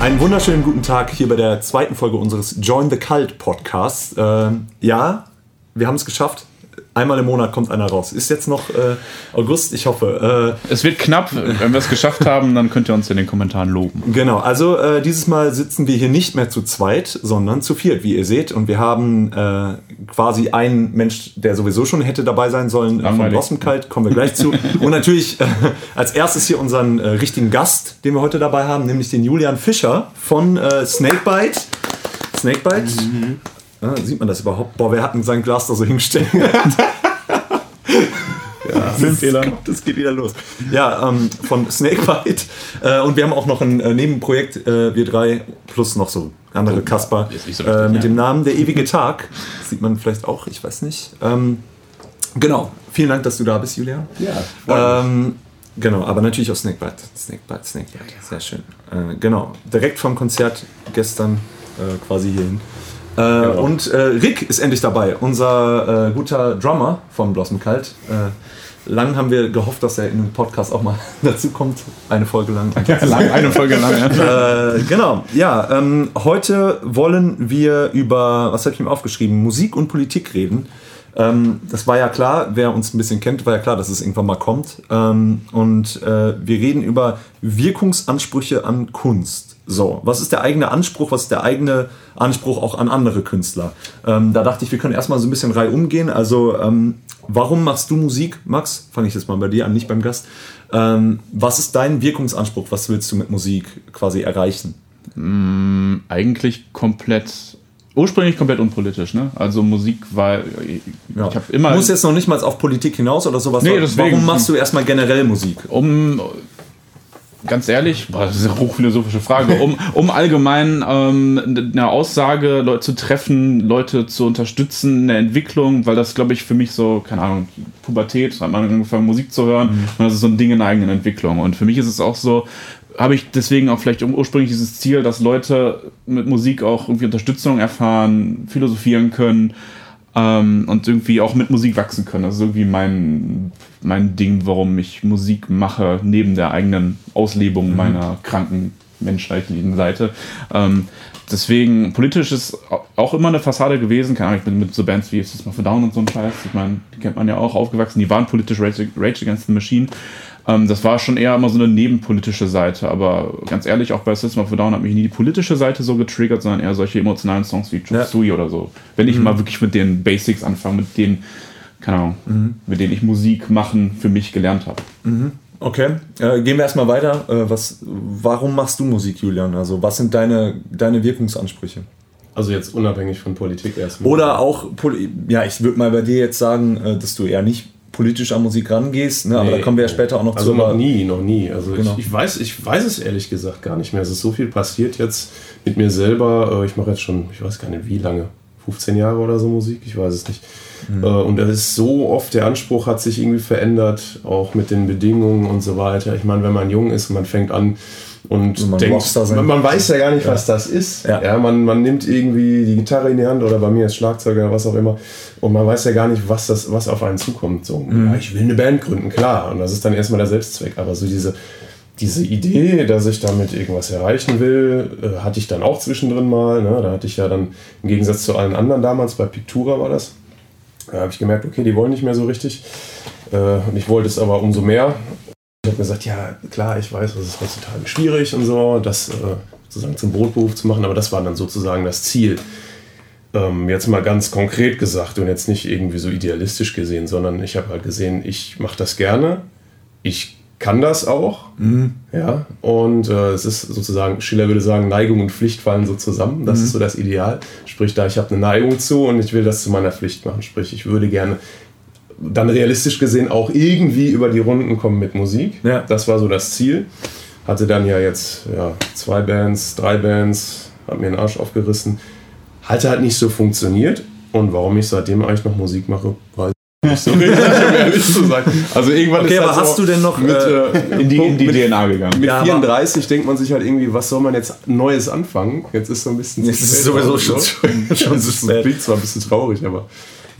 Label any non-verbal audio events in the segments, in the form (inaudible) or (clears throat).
Einen wunderschönen guten Tag hier bei der zweiten Folge unseres Join the Cult Podcasts. Äh, ja, wir haben es geschafft. Einmal im Monat kommt einer raus. Ist jetzt noch äh, August, ich hoffe. Äh, es wird knapp. Wenn wir es geschafft haben, dann könnt ihr uns in den Kommentaren loben. Genau, also äh, dieses Mal sitzen wir hier nicht mehr zu zweit, sondern zu viert, wie ihr seht. Und wir haben äh, quasi einen Mensch, der sowieso schon hätte dabei sein sollen, Langweilig. von Blossom Kalt, kommen wir gleich zu. Und natürlich äh, als erstes hier unseren äh, richtigen Gast, den wir heute dabei haben, nämlich den Julian Fischer von Snakebite. Snakebite. Mhm. Ah, sieht man das überhaupt? Boah, wer hat denn sein Glas da so hingestellt? (laughs) (laughs) Ja, Filmfehler. Das geht wieder los. Ja, ähm, von Snakebite. (laughs) Äh, und wir haben auch noch ein äh, Nebenprojekt, äh, wir drei, plus noch so andere oh, Kasper, so äh, mit dem Namen Der ewige Tag. Das (laughs) sieht man vielleicht auch, ich weiß nicht. Ähm, genau, vielen Dank, dass du da bist, Julia. Ja. Ähm, genau, aber natürlich auch Snakebite. Snakebite, Snakebite. Sehr schön. Äh, genau, direkt vom Konzert gestern äh, quasi hierhin. Äh, genau. Und äh, Rick ist endlich dabei, unser äh, guter Drummer von Blossom Kalt. Lang haben wir gehofft, dass er in den Podcast auch mal (laughs) dazu kommt. Eine Folge lang. lang eine Folge lang, ja. (laughs) Äh, genau, ja. Ähm, heute wollen wir über, was habe ich ihm aufgeschrieben, Musik und Politik reden. Ähm, das war ja klar, wer uns ein bisschen kennt, war ja klar, dass es irgendwann mal kommt. Ähm, und äh, wir reden über Wirkungsansprüche an Kunst. So, was ist der eigene Anspruch, was ist der eigene Anspruch auch an andere Künstler? Ähm, da dachte ich, wir können erstmal so ein bisschen rei umgehen. Also, ähm, warum machst du Musik, Max? Fange ich jetzt mal bei dir an, nicht beim Gast. Ähm, was ist dein Wirkungsanspruch? Was willst du mit Musik quasi erreichen? Mm, eigentlich komplett ursprünglich komplett unpolitisch, ne? Also Musik war ich ja. habe immer. Du musst jetzt noch nicht mal auf Politik hinaus oder sowas. Nee, deswegen, Warum machst du erstmal generell Musik? Um ganz ehrlich, boah, das ist eine hochphilosophische Frage, um, um allgemein ähm, eine Aussage Leute zu treffen, Leute zu unterstützen in der Entwicklung, weil das, glaube ich, für mich so, keine Ahnung, Pubertät, hat man angefangen Musik zu hören mhm. und das ist so ein Ding in der eigenen Entwicklung. Und für mich ist es auch so, habe ich deswegen auch vielleicht ursprünglich dieses Ziel, dass Leute mit Musik auch irgendwie Unterstützung erfahren, philosophieren können ähm, und irgendwie auch mit Musik wachsen können. Das ist irgendwie mein, mein Ding, warum ich Musik mache, neben der eigenen Auslebung mhm. meiner kranken menschheitlichen Seite. Ähm, deswegen, politisch ist auch immer eine Fassade gewesen. Keine Ahnung, ich bin mit so Bands wie System of Down und so ein Scheiß. Ich meine, die kennt man ja auch aufgewachsen. Die waren politisch Rage, Rage Against the Machine. Ähm, das war schon eher immer so eine nebenpolitische Seite, aber ganz ehrlich, auch bei System of a Down hat mich nie die politische Seite so getriggert, sondern eher solche emotionalen Songs wie Chop ja. Oder so. Wenn ich mhm. mal wirklich mit den Basics anfange, mit denen, keine Ahnung, mhm. mit denen ich Musik machen für mich gelernt habe. Mhm. Okay, äh, gehen wir erstmal weiter. Äh, was, warum machst du Musik, Julian? Also, was sind deine, deine Wirkungsansprüche? Also jetzt unabhängig von Politik erstmal. Oder auch, ja, ich würde mal bei dir jetzt sagen, äh, dass du eher nicht politisch an Musik rangehst, ne? aber nee, da kommen wir ja später auch noch also zu. Also noch nie, noch nie. Also genau. ich, ich, weiß, ich weiß es ehrlich gesagt gar nicht mehr. Es ist so viel passiert jetzt mit mir selber. Äh, ich mache jetzt schon, ich weiß gar nicht wie lange, 15 Jahre oder so Musik, ich weiß es nicht. Mhm. Äh, und das ist so oft, der Anspruch hat sich irgendwie verändert, auch mit den Bedingungen und so weiter. Ich meine, wenn man jung ist und man fängt an, und man, denkt, man, man, weiß ja gar nicht, ja. was das ist. Ja. ja. man, man nimmt irgendwie die Gitarre in die Hand oder bei mir als Schlagzeuger oder was auch immer und man weiß ja gar nicht, was, das, was auf einen zukommt. So, mhm. ja, ich will eine Band gründen, klar. Und das ist dann erstmal der Selbstzweck. Aber so diese, diese Idee, dass ich damit irgendwas erreichen will, äh, hatte ich dann auch zwischendrin mal. Ne? Da hatte ich ja dann im Gegensatz zu allen anderen damals, bei Pictura war das, da habe ich gemerkt, okay, die wollen nicht mehr so richtig. Äh, und ich wollte es aber umso mehr. Ich habe gesagt, ja, klar, ich weiß, das ist heutzutage schwierig und so, das äh, sozusagen zum Brotberuf zu machen, aber das war dann sozusagen das Ziel ähm, jetzt mal ganz konkret gesagt und jetzt nicht irgendwie so idealistisch gesehen, sondern ich habe halt gesehen, ich mache das gerne, ich kann das auch, mhm. ja, und äh, es ist sozusagen, Schiller würde sagen, Neigung und Pflicht fallen so zusammen, das mhm. ist so das Ideal, sprich da, ich habe eine Neigung zu und ich will das zu meiner Pflicht machen, sprich ich würde gerne dann realistisch gesehen auch irgendwie über die Runden kommen mit Musik, ja. das war so das Ziel, hatte dann ja jetzt ja, zwei Bands, drei Bands, habe mir den Arsch aufgerissen, hat halt nicht so funktioniert. Und warum ich seitdem eigentlich noch Musik mache, weiß nicht so ehrlich zu sein. Also irgendwann okay, ist aber halt hast so du denn noch mit, äh, in die, in die mit, DNA gegangen? Mit ja, 34 denkt man sich halt irgendwie, was soll man jetzt Neues anfangen? Jetzt ist so ein bisschen. Jetzt ist es sowieso schon, (laughs) schon, schon das ist das Bild zwar ein bisschen traurig, aber.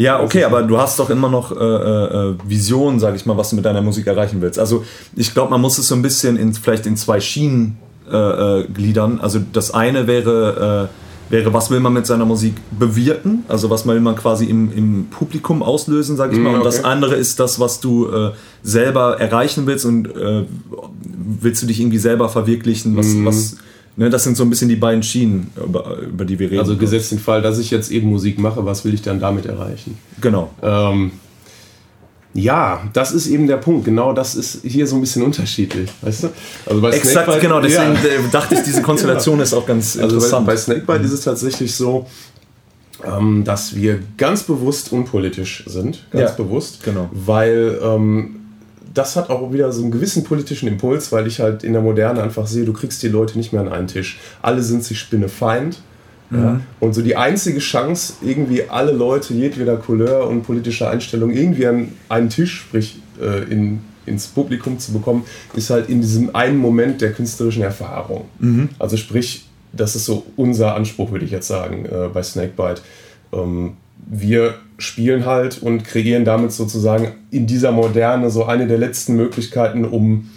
Ja, okay, aber du hast doch immer noch äh, äh, Visionen, sag ich mal, was du mit deiner Musik erreichen willst. Also ich glaube, man muss es so ein bisschen in, vielleicht in zwei Schienen äh, gliedern. Also das eine wäre, äh, wäre, was will man mit seiner Musik bewirken? Also was will man quasi im, im Publikum auslösen, sag ich mal. Mm, okay. Und das andere ist das, was du äh, selber erreichen willst und äh, willst du dich irgendwie selber verwirklichen, was, mm. was Ne, das sind so ein bisschen die beiden Schienen, über, über die wir reden. Also gesetzt den Fall, dass ich jetzt eben Musik mache, was will ich dann damit erreichen? Genau. Ähm, ja, das ist eben der Punkt. Genau das ist hier so ein bisschen unterschiedlich. Weißt du? Also bei Exakt, Snakebite, genau. Deswegen ja. Äh, dachte ich, diese Konstellation (laughs) ja. ist auch ganz also interessant. Bei, bei Snakebite mhm. ist es tatsächlich so, ähm, dass wir ganz bewusst unpolitisch sind. Ganz ja, bewusst. Genau. Weil ähm, das hat auch wieder so einen gewissen politischen Impuls, weil ich halt in der Moderne einfach sehe, du kriegst die Leute nicht mehr an einen Tisch. Alle sind sich Spinnefeind. Mhm. Ja? Und so die einzige Chance, irgendwie alle Leute jedweder Couleur und politischer Einstellung irgendwie an einen Tisch, sprich äh, in, ins Publikum zu bekommen, ist halt in diesem einen Moment der künstlerischen Erfahrung. Mhm. Also sprich, das ist so unser Anspruch, würde ich jetzt sagen, äh, bei Snakebite. Ähm, wir spielen halt und kreieren damit sozusagen in dieser Moderne so eine der letzten Möglichkeiten, um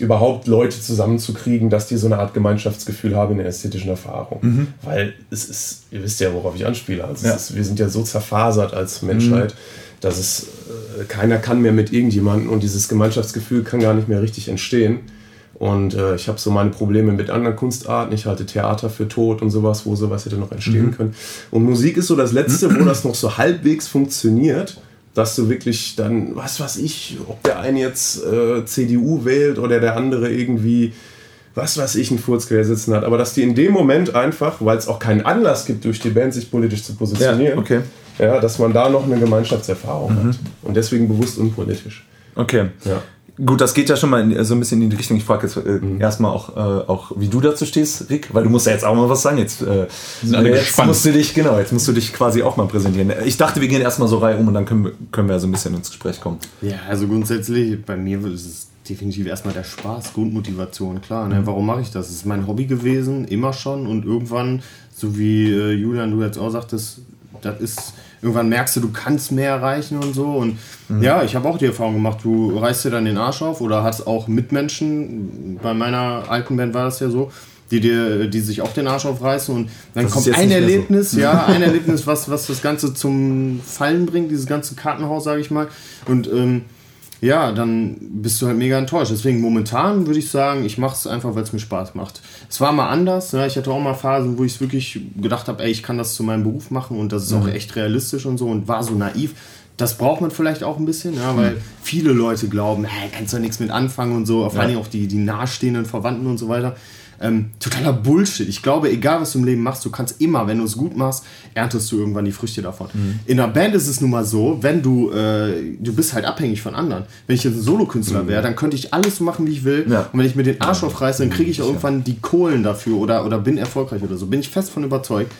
überhaupt Leute zusammenzukriegen, dass die so eine Art Gemeinschaftsgefühl haben in der ästhetischen Erfahrung. Mhm. Weil es ist, ihr wisst ja, worauf ich anspiele. Also ja. ist, wir sind ja so zerfasert als Menschheit, mhm. dass es äh, keiner kann mehr mit irgendjemandem und dieses Gemeinschaftsgefühl kann gar nicht mehr richtig entstehen. Und äh, ich habe so meine Probleme mit anderen Kunstarten. Ich halte Theater für tot und sowas, wo sowas hätte noch entstehen mhm. können. Und Musik ist so das Letzte, wo das noch so halbwegs funktioniert, dass du wirklich dann, was weiß ich, ob der eine jetzt äh, CDU wählt oder der andere irgendwie, was weiß ich, einen Furz quer sitzen hat. Aber dass die in dem Moment einfach, weil es auch keinen Anlass gibt, durch die Band sich politisch zu positionieren, ja, okay. ja dass man da noch eine Gemeinschaftserfahrung mhm. hat. Und deswegen bewusst unpolitisch. Okay. Ja. Gut, das geht ja schon mal in, so ein bisschen in die Richtung. Ich frage jetzt äh, mhm. erstmal auch, äh, auch, wie du dazu stehst, Rick, weil du musst ja jetzt auch mal was sagen. Jetzt, äh, jetzt musst du dich, genau, jetzt musst du dich quasi auch mal präsentieren. Ich dachte, wir gehen erstmal so rein um und dann können wir, können wir so ein bisschen ins Gespräch kommen. Ja, also grundsätzlich, bei mir ist es definitiv erstmal der Spaß, Grundmotivation, klar. Ne? Mhm. Warum mache ich das? Es ist mein Hobby gewesen, immer schon und irgendwann, so wie äh, Julian, du jetzt auch sagtest, das ist irgendwann merkst du, du kannst mehr erreichen und so. Und mhm. ja, ich habe auch die Erfahrung gemacht, du reißt dir dann den Arsch auf oder hast auch Mitmenschen, bei meiner alten Band war das ja so, die dir, die sich auch den Arsch aufreißen und dann das kommt ein Erlebnis, so. (laughs) ja, ein Erlebnis, was, was das Ganze zum Fallen bringt, dieses ganze Kartenhaus, sage ich mal. Und ähm, ja, dann bist du halt mega enttäuscht. Deswegen momentan würde ich sagen, ich mache es einfach, weil es mir Spaß macht. Es war mal anders. Ne? Ich hatte auch mal Phasen, wo ich wirklich gedacht habe, ey, ich kann das zu meinem Beruf machen und das ist mhm. auch echt realistisch und so und war so naiv. Das braucht man vielleicht auch ein bisschen, ja, weil mhm. viele Leute glauben, hey, kannst du ja nichts mit anfangen und so, vor allem auch die, die nahestehenden Verwandten und so weiter. Ähm, totaler Bullshit. Ich glaube, egal was du im Leben machst, du kannst immer, wenn du es gut machst, erntest du irgendwann die Früchte davon. Mhm. In einer Band ist es nun mal so, wenn du, äh, du bist halt abhängig von anderen. Wenn ich jetzt ein Solokünstler mhm. wäre, dann könnte ich alles so machen, wie ich will. Ja. Und wenn ich mir den Arsch aufreiße, dann kriege ich auch irgendwann die Kohlen dafür oder, oder bin erfolgreich oder so. Bin ich fest von überzeugt.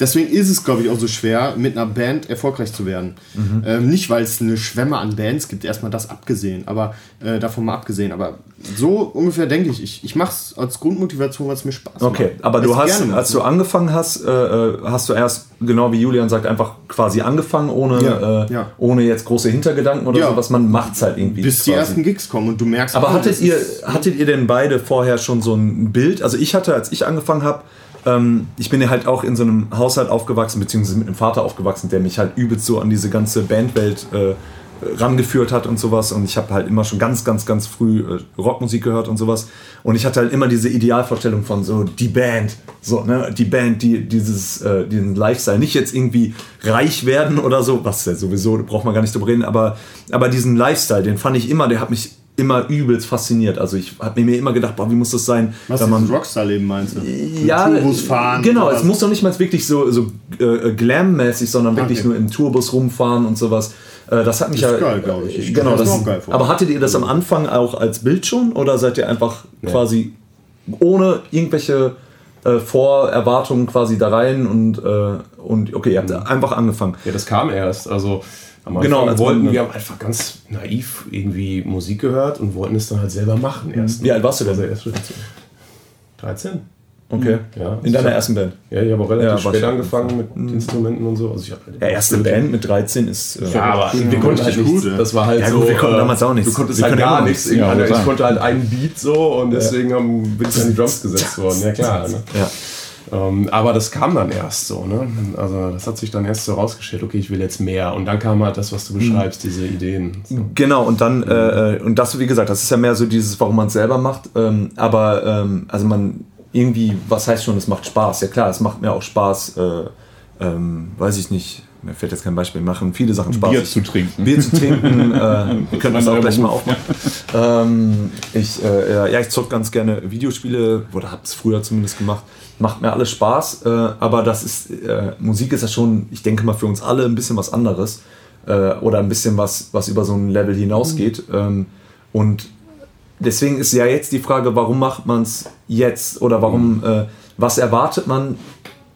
Deswegen ist es, glaube ich, auch so schwer, mit einer Band erfolgreich zu werden. Mhm. Ähm, nicht, weil es eine Schwemme an Bands gibt, erstmal das abgesehen, aber äh, davon mal abgesehen. Aber so ungefähr denke ich. Ich, ich mache es als Grundmotivation, weil es mir Spaß macht. Okay, aber du hast, als du angefangen hast, äh, äh, hast du erst, genau wie Julian sagt, einfach quasi angefangen, ohne, ja, äh, ja. ohne jetzt große Hintergedanken oder ja. so, was man macht es halt irgendwie. Bis quasi. die ersten Gigs kommen und du merkst. Aber hattet ihr, hattet ihr denn beide vorher schon so ein Bild? Also ich hatte, als ich angefangen habe, ähm, ich bin ja halt auch in so einem Haushalt aufgewachsen, beziehungsweise mit einem Vater aufgewachsen, der mich halt übelst so an diese ganze Bandwelt äh, rangeführt hat und sowas. Und ich habe halt immer schon ganz, ganz, ganz früh äh, Rockmusik gehört und sowas. Und ich hatte halt immer diese Idealvorstellung von so die Band, so, ne, die Band, die dieses, äh, diesen Lifestyle, nicht jetzt irgendwie reich werden oder so, was ja sowieso, braucht man gar nicht drüber reden, aber, aber diesen Lifestyle, den fand ich immer, der hat mich immer übelst fasziniert. Also ich habe mir immer gedacht, boah, wie muss das sein? Was wenn man Rockstar-Leben meinst du? Ja, Tourbus fahren. Genau, es muss doch nicht mal wirklich so, so äh, Glam-mäßig, sondern wirklich okay. nur im Tourbus rumfahren und sowas. Äh, das hat mich ja. geil, glaube ich. ich. Genau, das, das geil aber hattet ihr das am Anfang auch als Bild schon oder seid ihr einfach ja. quasi ohne irgendwelche äh, Vorerwartungen quasi da rein und, äh, und okay, ihr habt mhm. einfach angefangen? Ja, das kam erst. Also am genau, Anfang genau, wollten wir haben einfach ganz naiv irgendwie Musik gehört und wollten es dann halt selber machen erst. Wie alt warst du denn? Also erst 13. Okay. Ja, in deiner ersten Band? Ja, ich habe auch relativ ja, spät angefangen mit mhm. Instrumenten und so. Also ich halt ja, erste Band mit 13 ist. Äh, ja, aber ja, wir konnten halt nichts. Das war halt ja, so. Gut, wir konnten äh, damals auch nichts. Du konntest halt gar nichts. Ich konnte halt einen Beat so und deswegen bin ich an die Drums gesetzt (laughs) worden. Ja, klar. Ne? Ja. Ähm, aber das kam dann erst so, ne? Also das hat sich dann erst so rausgestellt, okay, ich will jetzt mehr. Und dann kam halt das, was du mhm. beschreibst, diese Ideen. So. Genau, und dann, äh, und das, wie gesagt, das ist ja mehr so dieses, warum man es selber macht. Ähm, aber ähm, also man irgendwie, was heißt schon, es macht Spaß? Ja klar, es macht mir auch Spaß, äh, ähm, weiß ich nicht, mir fällt jetzt kein Beispiel, machen viele Sachen Spaß. Bier zu trinken. Bier zu trinken, äh, (laughs) wir können das auch gleich mal aufmachen. ähm, ich, äh, ja, ich zock ganz gerne Videospiele, oder hab's früher zumindest gemacht. Macht mir alles Spaß, äh, aber das ist, äh, Musik ist ja schon, ich denke mal, für uns alle ein bisschen was anderes. Äh, oder ein bisschen was, was über so ein Level hinausgeht. Mhm. Ähm, und deswegen ist ja jetzt die Frage, warum macht man es jetzt oder warum, äh, was erwartet man,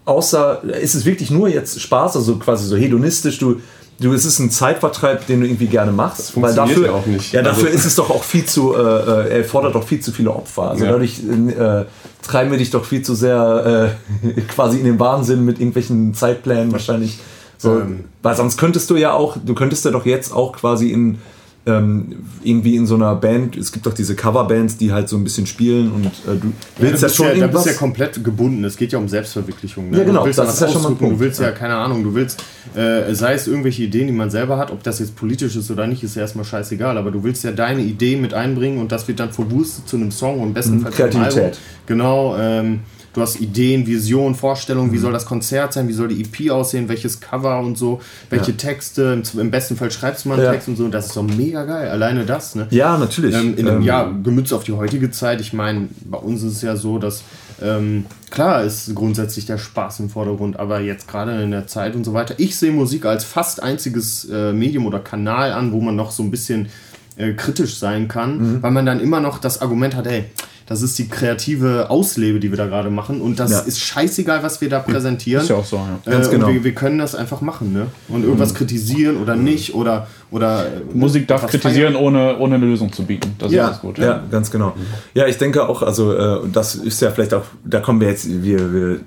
außer, ist es wirklich nur jetzt Spaß, also quasi so hedonistisch, du, du, es ist ein Zeitvertreib, den du irgendwie gerne machst. Das funktioniert weil dafür, ja auch nicht. Ja, dafür also. ist es doch auch viel zu, äh, äh, er fordert doch viel zu viele Opfer. Also ja. dadurch äh, treiben wir dich doch viel zu sehr äh, (laughs) quasi in den Wahnsinn mit irgendwelchen Zeitplänen wahrscheinlich. So, ähm. Weil sonst könntest du ja auch, du könntest ja doch jetzt auch quasi in ähm, irgendwie in so einer Band, es gibt doch diese Coverbands, die halt so ein bisschen spielen und äh, du willst ja, ja schon ja, irgendwas... Da bist ja komplett gebunden, es geht ja um Selbstverwirklichung. Ne? Ja genau, das ist ja schon mal ein Punkt. Du willst ja, keine Ahnung, du willst, äh, sei es irgendwelche Ideen, die man selber hat, ob das jetzt politisch ist oder nicht, ist ja erstmal scheißegal, aber du willst ja deine Idee mit einbringen und das wird dann verwurstet zu einem Song und bestenfalls mhm, Kreativität. Genau, ähm, du hast Ideen, Visionen, Vorstellungen, mhm. wie soll das Konzert sein, wie soll die EP aussehen, welches Cover und so, welche ja. Texte, im, besten Fall schreibst du mal einen ja. Text und so, das ist doch mega geil, alleine das, ne? Ja, natürlich. Ähm, in einem, ähm, ja, gemützt auf die heutige Zeit, ich meine, bei uns ist es ja so, dass ähm, klar ist grundsätzlich der Spaß im Vordergrund, aber jetzt gerade in der Zeit und so weiter, ich sehe Musik als fast einziges äh, Medium oder Kanal an, wo man noch so ein bisschen äh, kritisch sein kann, mhm. weil man dann immer noch das Argument hat, ey, das ist die kreative Auslebe, die wir da gerade machen. Und das ja. ist scheißegal, was wir da präsentieren. Ist ja auch so, ja. Ganz äh, genau. Wir, wir, können das einfach machen, ne? Und irgendwas mhm. kritisieren oder nicht oder. oder Musik darf kritisieren, ohne, ohne eine Lösung zu bieten. Das ja, ist gut. Ja. ja, ganz genau. Ja, ich denke auch, also, äh, das ist ja vielleicht auch, da kommen wir jetzt, wir, wir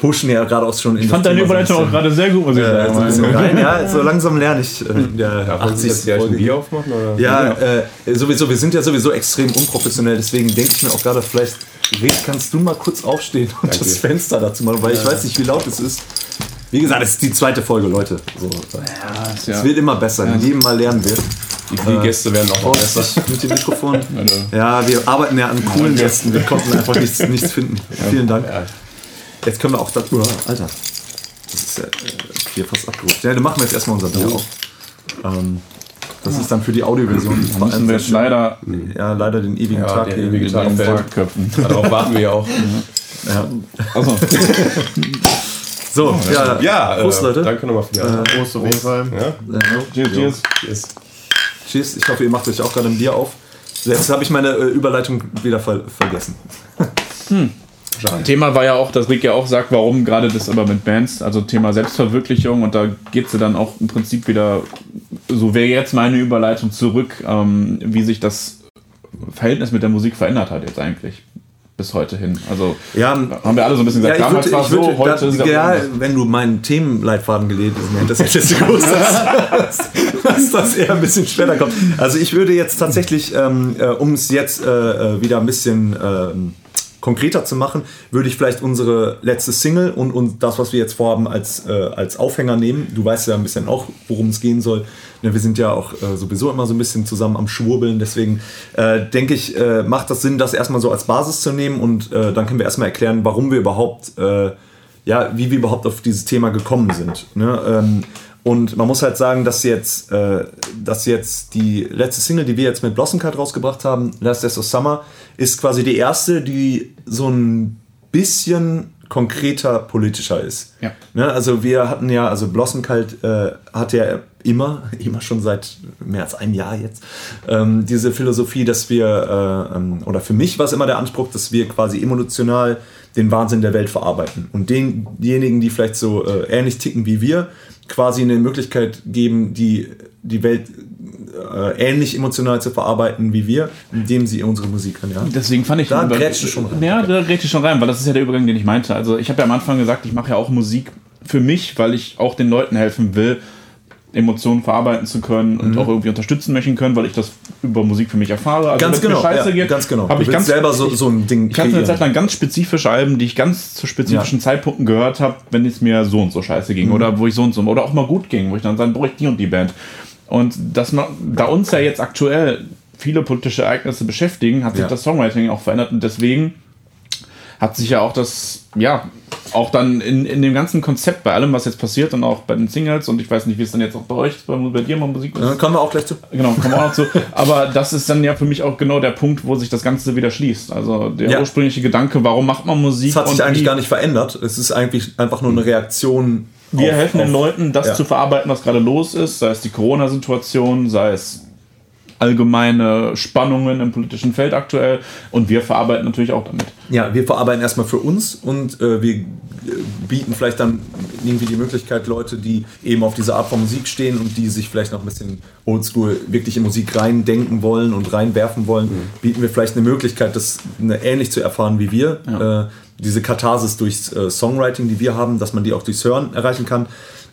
pushen ja gerade auch schon in Ich fand deine Überleitung auch gerade sehr gut, muss ich äh, sagen. So rein, ja, so langsam lerne ich. Äh, ja, ja, 80 Jahre Bier aufmachen? Oder? Ja, äh, sowieso, wir sind ja sowieso extrem unprofessionell, deswegen denke ich mir auch gerade, vielleicht Red, kannst du mal kurz aufstehen und Danke. das Fenster dazu machen, weil ja. ich weiß nicht, wie laut es ist. Wie gesagt, es ist die zweite Folge, Leute. So. Ja, es ja. wird immer besser, ja. jedem Mal lernen wir. Die, die äh, Gäste werden auch besser. Mit dem Mikrofon. Ja, wir arbeiten ja an coolen Gästen. Wir konnten einfach nichts, nichts finden. Vielen Dank. Jetzt können wir auch das. Oh, Alter. Das ist ja äh, hier fast abgerutscht. Ja, dann machen wir jetzt erstmal unser Bier auf. Ähm, das ist dann für die Audioversion. Da müssen wir jetzt leider, ja, leider den ewigen ja, Tag den ewigen Tag köpfen. (laughs) Darauf warten wir ja auch. Ja. Also. so, (laughs) ja, ja Prost, äh, Leute. Danke nochmal für die Arbeit. Äh, Prost auf jeden Fall. Ja. Cheers, cheers. cheers. Cheers. Ich hoffe, ihr macht euch auch gerade ein Bier auf. Jetzt habe ich meine äh, Überleitung wieder ver vergessen. Hm. Schade. Thema war ja auch, dass Rick ja auch sagt, warum gerade das aber mit Bands, also Thema Selbstverwirklichung und da geht sie dann auch im Prinzip wieder, so wäre jetzt meine Überleitung zurück, ähm, wie sich das Verhältnis mit der Musik verändert hat jetzt eigentlich bis heute hin. Also ja, haben wir alle so ein bisschen gesagt, ja, damals war so, heute ist Ja, wenn du meinen Themenleitfaden gelesen hättest, hättest du gewusst, dass, dass, das eher ein bisschen später kommt. Also ich würde jetzt tatsächlich, ähm, äh, um es jetzt äh, äh wieder ein bisschen... Ähm, konkreter zu machen, würde ich vielleicht unsere letzte Single und, und das, was wir jetzt vorhaben, als, äh, als Aufhänger nehmen. Du weißt ja ein bisschen auch, worum es gehen soll. Ja, wir sind ja auch äh, sowieso immer so ein bisschen zusammen am Schwurbeln. Deswegen äh, denke ich, äh, macht das Sinn, das erstmal so als Basis zu nehmen und äh, dann können wir erstmal erklären, warum wir überhaupt, äh, ja, wie wir überhaupt auf dieses Thema gekommen sind. Ne? Ähm, und man muss halt sagen, dass jetzt, äh, dass jetzt die letzte Single, die wir jetzt mit Blossom Card rausgebracht haben, Last Days of Summer, ist quasi die erste, die so ein bisschen konkreter politischer ist. Ja. Ne, also wir hatten ja, also Blossom Cult äh, hat ja immer, (laughs) immer schon seit mehr als einem Jahr jetzt, ähm, diese Philosophie, dass wir, äh, ähm, oder für mich war es immer der Anspruch, dass wir quasi emotional den Wahnsinn der Welt verarbeiten. Und denjenigen, die vielleicht so äh, ähnlich ticken wie wir, quasi eine Möglichkeit geben, die, die Welt äh, ähnlich emotional zu verarbeiten wie wir, indem sie unsere Musik hören. Ja? Deswegen fand ich da grätscht schon rein. Ja, da grätscht schon rein, weil das ist ja der Übergang, den ich meinte. Also ich habe ja am Anfang gesagt, ich mache ja auch Musik für mich, weil ich auch den Leuten helfen will, Emotionen verarbeiten zu können und mhm. auch irgendwie unterstützen möchten können, weil ich das über Musik für mich erfahre. Also ganz genau, scheiße ja, geht, ganz genau. Habe ich ganz selber so, so ein Ding. Ich hatte eine Zeit lang ganz spezifische Alben, die ich ganz zu spezifischen ja. Zeitpunkten gehört habe, wenn es mir so und so scheiße ging mhm. oder wo ich so und so oder auch mal gut ging, wo ich dann sagen, brauche ich die und die Band. Und das, da uns ja jetzt aktuell viele politische Ereignisse beschäftigen, hat sich ja. das Songwriting auch verändert und deswegen hat sich ja auch das, ja, auch dann in, in dem ganzen Konzept, bei allem, was jetzt passiert und auch bei den Singles und ich weiß nicht, wie es dann jetzt auch bei euch, bei, bei dir mal Musik ist. Ja, kommen wir auch gleich zu. Genau, kommen wir auch noch zu. Aber das ist dann ja für mich auch genau der Punkt, wo sich das Ganze wieder schließt. Also der ja. ursprüngliche Gedanke, warum macht man Musik? Es hat sich eigentlich gar nicht verändert. Es ist eigentlich einfach nur eine Reaktion. Wir auf, helfen den Leuten, das ja. zu verarbeiten, was gerade los ist, sei es die Corona-Situation, sei es allgemeine Spannungen im politischen Feld aktuell und wir verarbeiten natürlich auch damit. Ja, wir verarbeiten erstmal für uns und äh, wir äh, bieten vielleicht dann irgendwie die Möglichkeit, Leute, die eben auf diese Art von Musik stehen und die sich vielleicht noch ein bisschen oldschool wirklich in Musik reindenken wollen und reinwerfen wollen, mhm. bieten wir vielleicht eine Möglichkeit, das eine, ähnlich zu erfahren wie wir. Ja. Äh, diese Katharsis durchs äh, Songwriting, die wir haben, dass man die auch durchs Hören erreichen kann.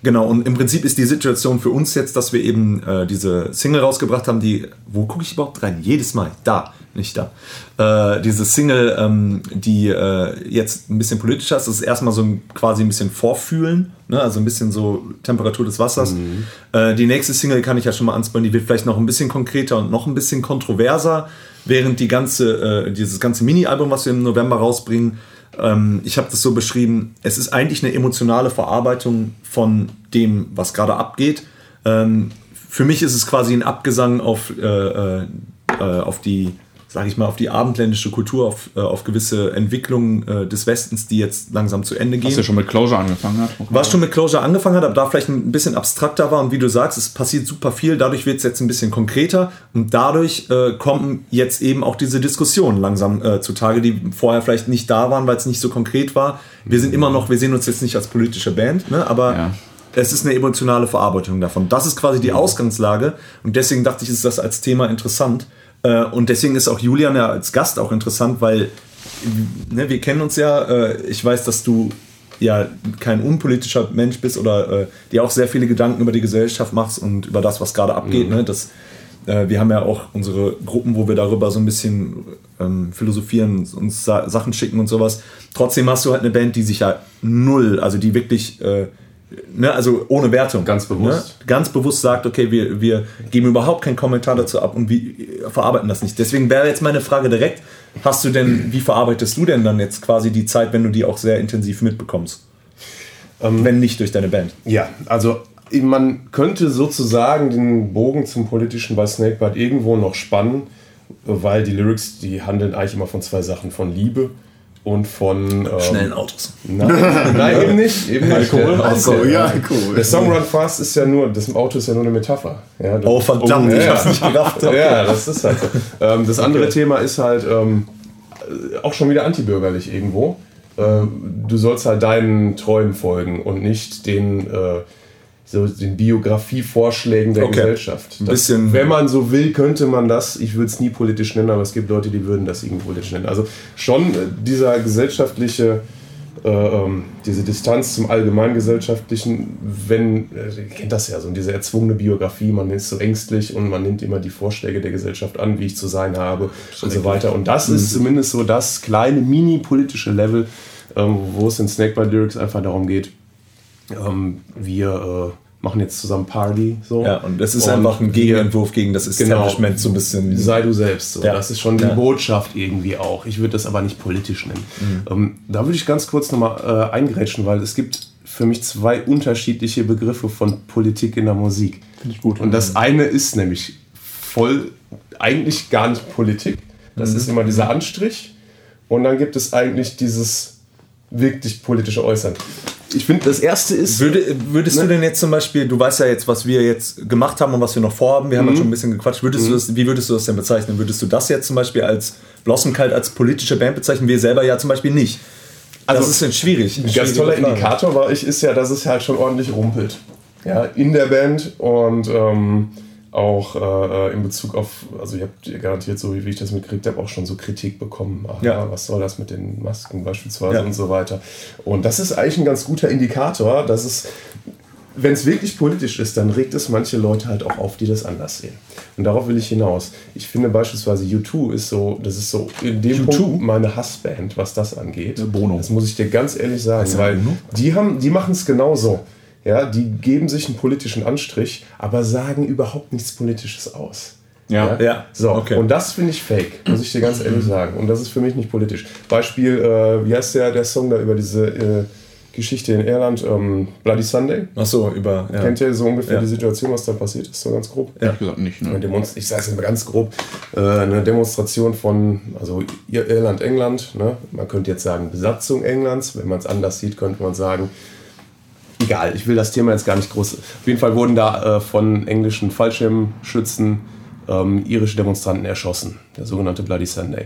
Genau, und im Prinzip ist die Situation für uns jetzt, dass wir eben äh, diese Single rausgebracht haben, die, wo gucke ich überhaupt rein? Jedes Mal, da, nicht da. Äh, diese Single, ähm, die äh, jetzt ein bisschen politischer ist, das ist erstmal so ein, quasi ein bisschen Vorfühlen, ne? also ein bisschen so Temperatur des Wassers. Mhm. Äh, die nächste Single kann ich ja schon mal anspannen, die wird vielleicht noch ein bisschen konkreter und noch ein bisschen kontroverser, während die ganze, äh, dieses ganze Mini-Album, was wir im November rausbringen, ähm, ich habe das so beschrieben, es ist eigentlich eine emotionale Verarbeitung von dem, was gerade abgeht. Ähm, für mich ist es quasi ein Abgesang auf, äh, äh, äh auf die sage ich mal, auf die abendländische Kultur, auf, äh, auf gewisse Entwicklungen äh, des Westens, die jetzt langsam zu Ende gehen. Was ja schon mit Closure angefangen hat. Was schon mit Closure angefangen hat, aber da vielleicht ein bisschen abstrakter war und wie du sagst, es passiert super viel, dadurch wird es jetzt ein bisschen konkreter und dadurch äh, kommen jetzt eben auch diese Diskussionen langsam äh, zutage, die vorher vielleicht nicht da waren, weil es nicht so konkret war. Wir sind immer noch, wir sehen uns jetzt nicht als politische Band, ne, aber ja es ist eine emotionale Verarbeitung davon. Das ist quasi die Ausgangslage und deswegen dachte ich, ist das als Thema interessant. Äh, und deswegen ist auch Julian ja als Gast auch interessant, weil ne, wir kennen uns ja. Äh, ich weiß, dass du ja kein unpolitischer Mensch bist oder äh, dir auch sehr viele Gedanken über die Gesellschaft machst und über das, was gerade abgeht. Mhm. Ne? Das, äh, wir haben ja auch unsere Gruppen, wo wir darüber so ein bisschen ähm, philosophieren, uns Sa Sachen schicken und sowas. Trotzdem hast du halt eine Band, die sich ja null, also die wirklich äh, ne, also ohne Wertung. Ganz bewusst. Ne, ganz bewusst sagt, okay, wir, wir geben überhaupt keinen Kommentar dazu ab und wir verarbeiten das nicht. Deswegen wäre jetzt meine Frage direkt, hast du denn, wie verarbeitest du denn dann jetzt quasi die Zeit, wenn du die auch sehr intensiv mitbekommst? Ähm, wenn nicht durch deine Band. Ja, also man könnte sozusagen den Bogen zum politischen bei Snakebite irgendwo noch spannen, weil die Lyrics, die handeln eigentlich immer von zwei Sachen, von Liebe und von ähm, schnellen Autos. Nein, nein eben nicht. Eben Alkohol. Nicht. Alkohol. Ja, Alkohol. Der Song Run Fast ist ja nur, das Auto ist ja nur eine Metapher. Ja, oh verdammt, oh, ich ja. hab's nicht gedacht. Okay. (laughs) Ja, das ist halt so. Ähm, das andere okay. Thema ist halt ähm, auch schon wieder antibürgerlich irgendwo. Äh, du sollst halt deinen Träumen folgen und nicht den äh, so den Biografievorschlägen der okay. Gesellschaft. Das, bisschen wenn man so will, könnte man das, ich würde es nie politisch nennen, aber es gibt Leute, die würden das irgendwie politisch nennen. Also schon äh, dieser gesellschaftliche, äh, ähm, diese Distanz zum allgemeingesellschaftlichen, wenn, äh, ihr kennt das ja, so diese erzwungene Biografie, man ist so ängstlich und man nimmt immer die Vorschläge der Gesellschaft an, wie ich zu sein habe und so weiter. Und das ist mhm. zumindest so das kleine mini-politische Level, ähm, wo es in Snake by Lyrics einfach darum geht, ähm, wir äh, machen jetzt zusammen Party. So. Ja, und das ist und einfach ein Gegenentwurf gegen das genau. Establishment genau, so ein bisschen. Sei du selbst. So. Ja. Das ist schon die ja. Botschaft irgendwie auch. Ich würde das aber nicht politisch nennen. Mhm. Ähm, da würde ich ganz kurz nochmal äh, eingrätschen, weil es gibt für mich zwei unterschiedliche Begriffe von Politik in der Musik. Finde ich gut. Und das eine ist nämlich voll, eigentlich gar nicht Politik. Das mhm. ist immer dieser Anstrich. Und dann gibt es eigentlich dieses wirklich politische Äußern ich finde, das erste ist. Würde, würdest ne? du denn jetzt zum Beispiel, du weißt ja jetzt, was wir jetzt gemacht haben und was wir noch vorhaben, wir haben mhm. ja schon ein bisschen gequatscht, würdest mhm. du das, wie würdest du das denn bezeichnen? Würdest du das jetzt zum Beispiel als Blossom Kalt als politische Band bezeichnen? Wir selber ja zum Beispiel nicht. Also, das ist denn schwierig. Ein ganz toller Frage. Indikator war ich, ist ja, dass es halt schon ordentlich rumpelt. Ja, in der Band und ähm, auch äh, in Bezug auf, also ihr habt garantiert, so wie ich das mitgekriegt habe, auch schon so Kritik bekommen. Ach, ja. was soll das mit den Masken beispielsweise ja. und so weiter. Und das ist eigentlich ein ganz guter Indikator, dass es, wenn es wirklich politisch ist, dann regt es manche Leute halt auch auf, die das anders sehen. Und darauf will ich hinaus. Ich finde beispielsweise U2 ist so, das ist so in dem U2? Punkt meine Hassband, was das angeht. Bono. Das muss ich dir ganz ehrlich sagen, weil die haben, die machen es genauso. Ja, die geben sich einen politischen Anstrich, aber sagen überhaupt nichts Politisches aus. Ja, ja. ja. So, okay. und das finde ich fake, muss ich dir ganz ehrlich sagen. Und das ist für mich nicht politisch. Beispiel, äh, wie heißt der, der Song da über diese äh, Geschichte in Irland, ähm, Bloody Sunday? Ach so, über. Ja. Kennt ihr so ungefähr ja. die Situation, was da passiert ist, so ganz grob? Ja, ich gesagt nicht. Ne? Ich sage es immer ganz grob. Äh, eine Demonstration von, also Irland, England. Ne? Man könnte jetzt sagen Besatzung Englands. Wenn man es anders sieht, könnte man sagen egal, ich will das Thema jetzt gar nicht groß. Auf jeden Fall wurden da äh, von englischen Fallschirmschützen ähm, irische Demonstranten erschossen, der sogenannte Bloody Sunday.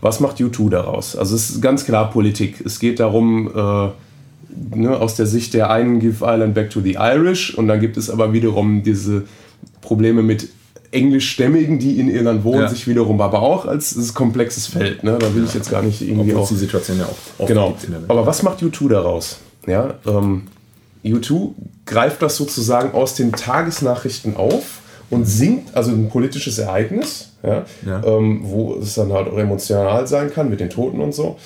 Was macht U2 daraus? Also es ist ganz klar Politik. Es geht darum, äh, ne, aus der Sicht der einen Give Ireland back to the Irish und dann gibt es aber wiederum diese Probleme mit Englischstämmigen, die in Irland wohnen, ja. sich wiederum aber auch als ist komplexes Feld. Ne? Da will ich jetzt gar nicht irgendwie Obwohl auch. die Situation ja auch genau. Aber was macht U2 daraus? Ja, ähm, U2 greift das sozusagen aus den Tagesnachrichten auf und singt, also ein politisches Ereignis, ja, ja. Ähm, wo es dann halt auch emotional sein kann mit den Toten und so.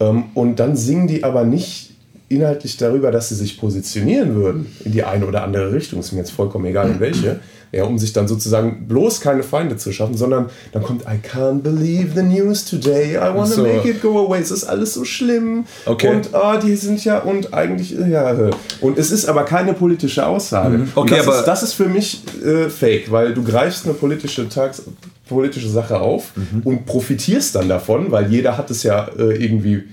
Ähm, und dann singen die aber nicht inhaltlich darüber, dass sie sich positionieren würden in die eine oder andere Richtung, ist mir jetzt vollkommen egal in welche, ja, um sich dann sozusagen bloß keine Feinde zu schaffen, sondern dann kommt I can't believe the news today, I wanna so. make it go away, es ist alles so schlimm okay. und oh, die sind ja und eigentlich, ja, und es ist aber keine politische Aussage. Mhm. Okay, das, aber ist, das ist für mich äh, fake, weil du greifst eine politische Tags politische Sache auf mhm. und profitierst dann davon, weil jeder hat es ja äh, irgendwie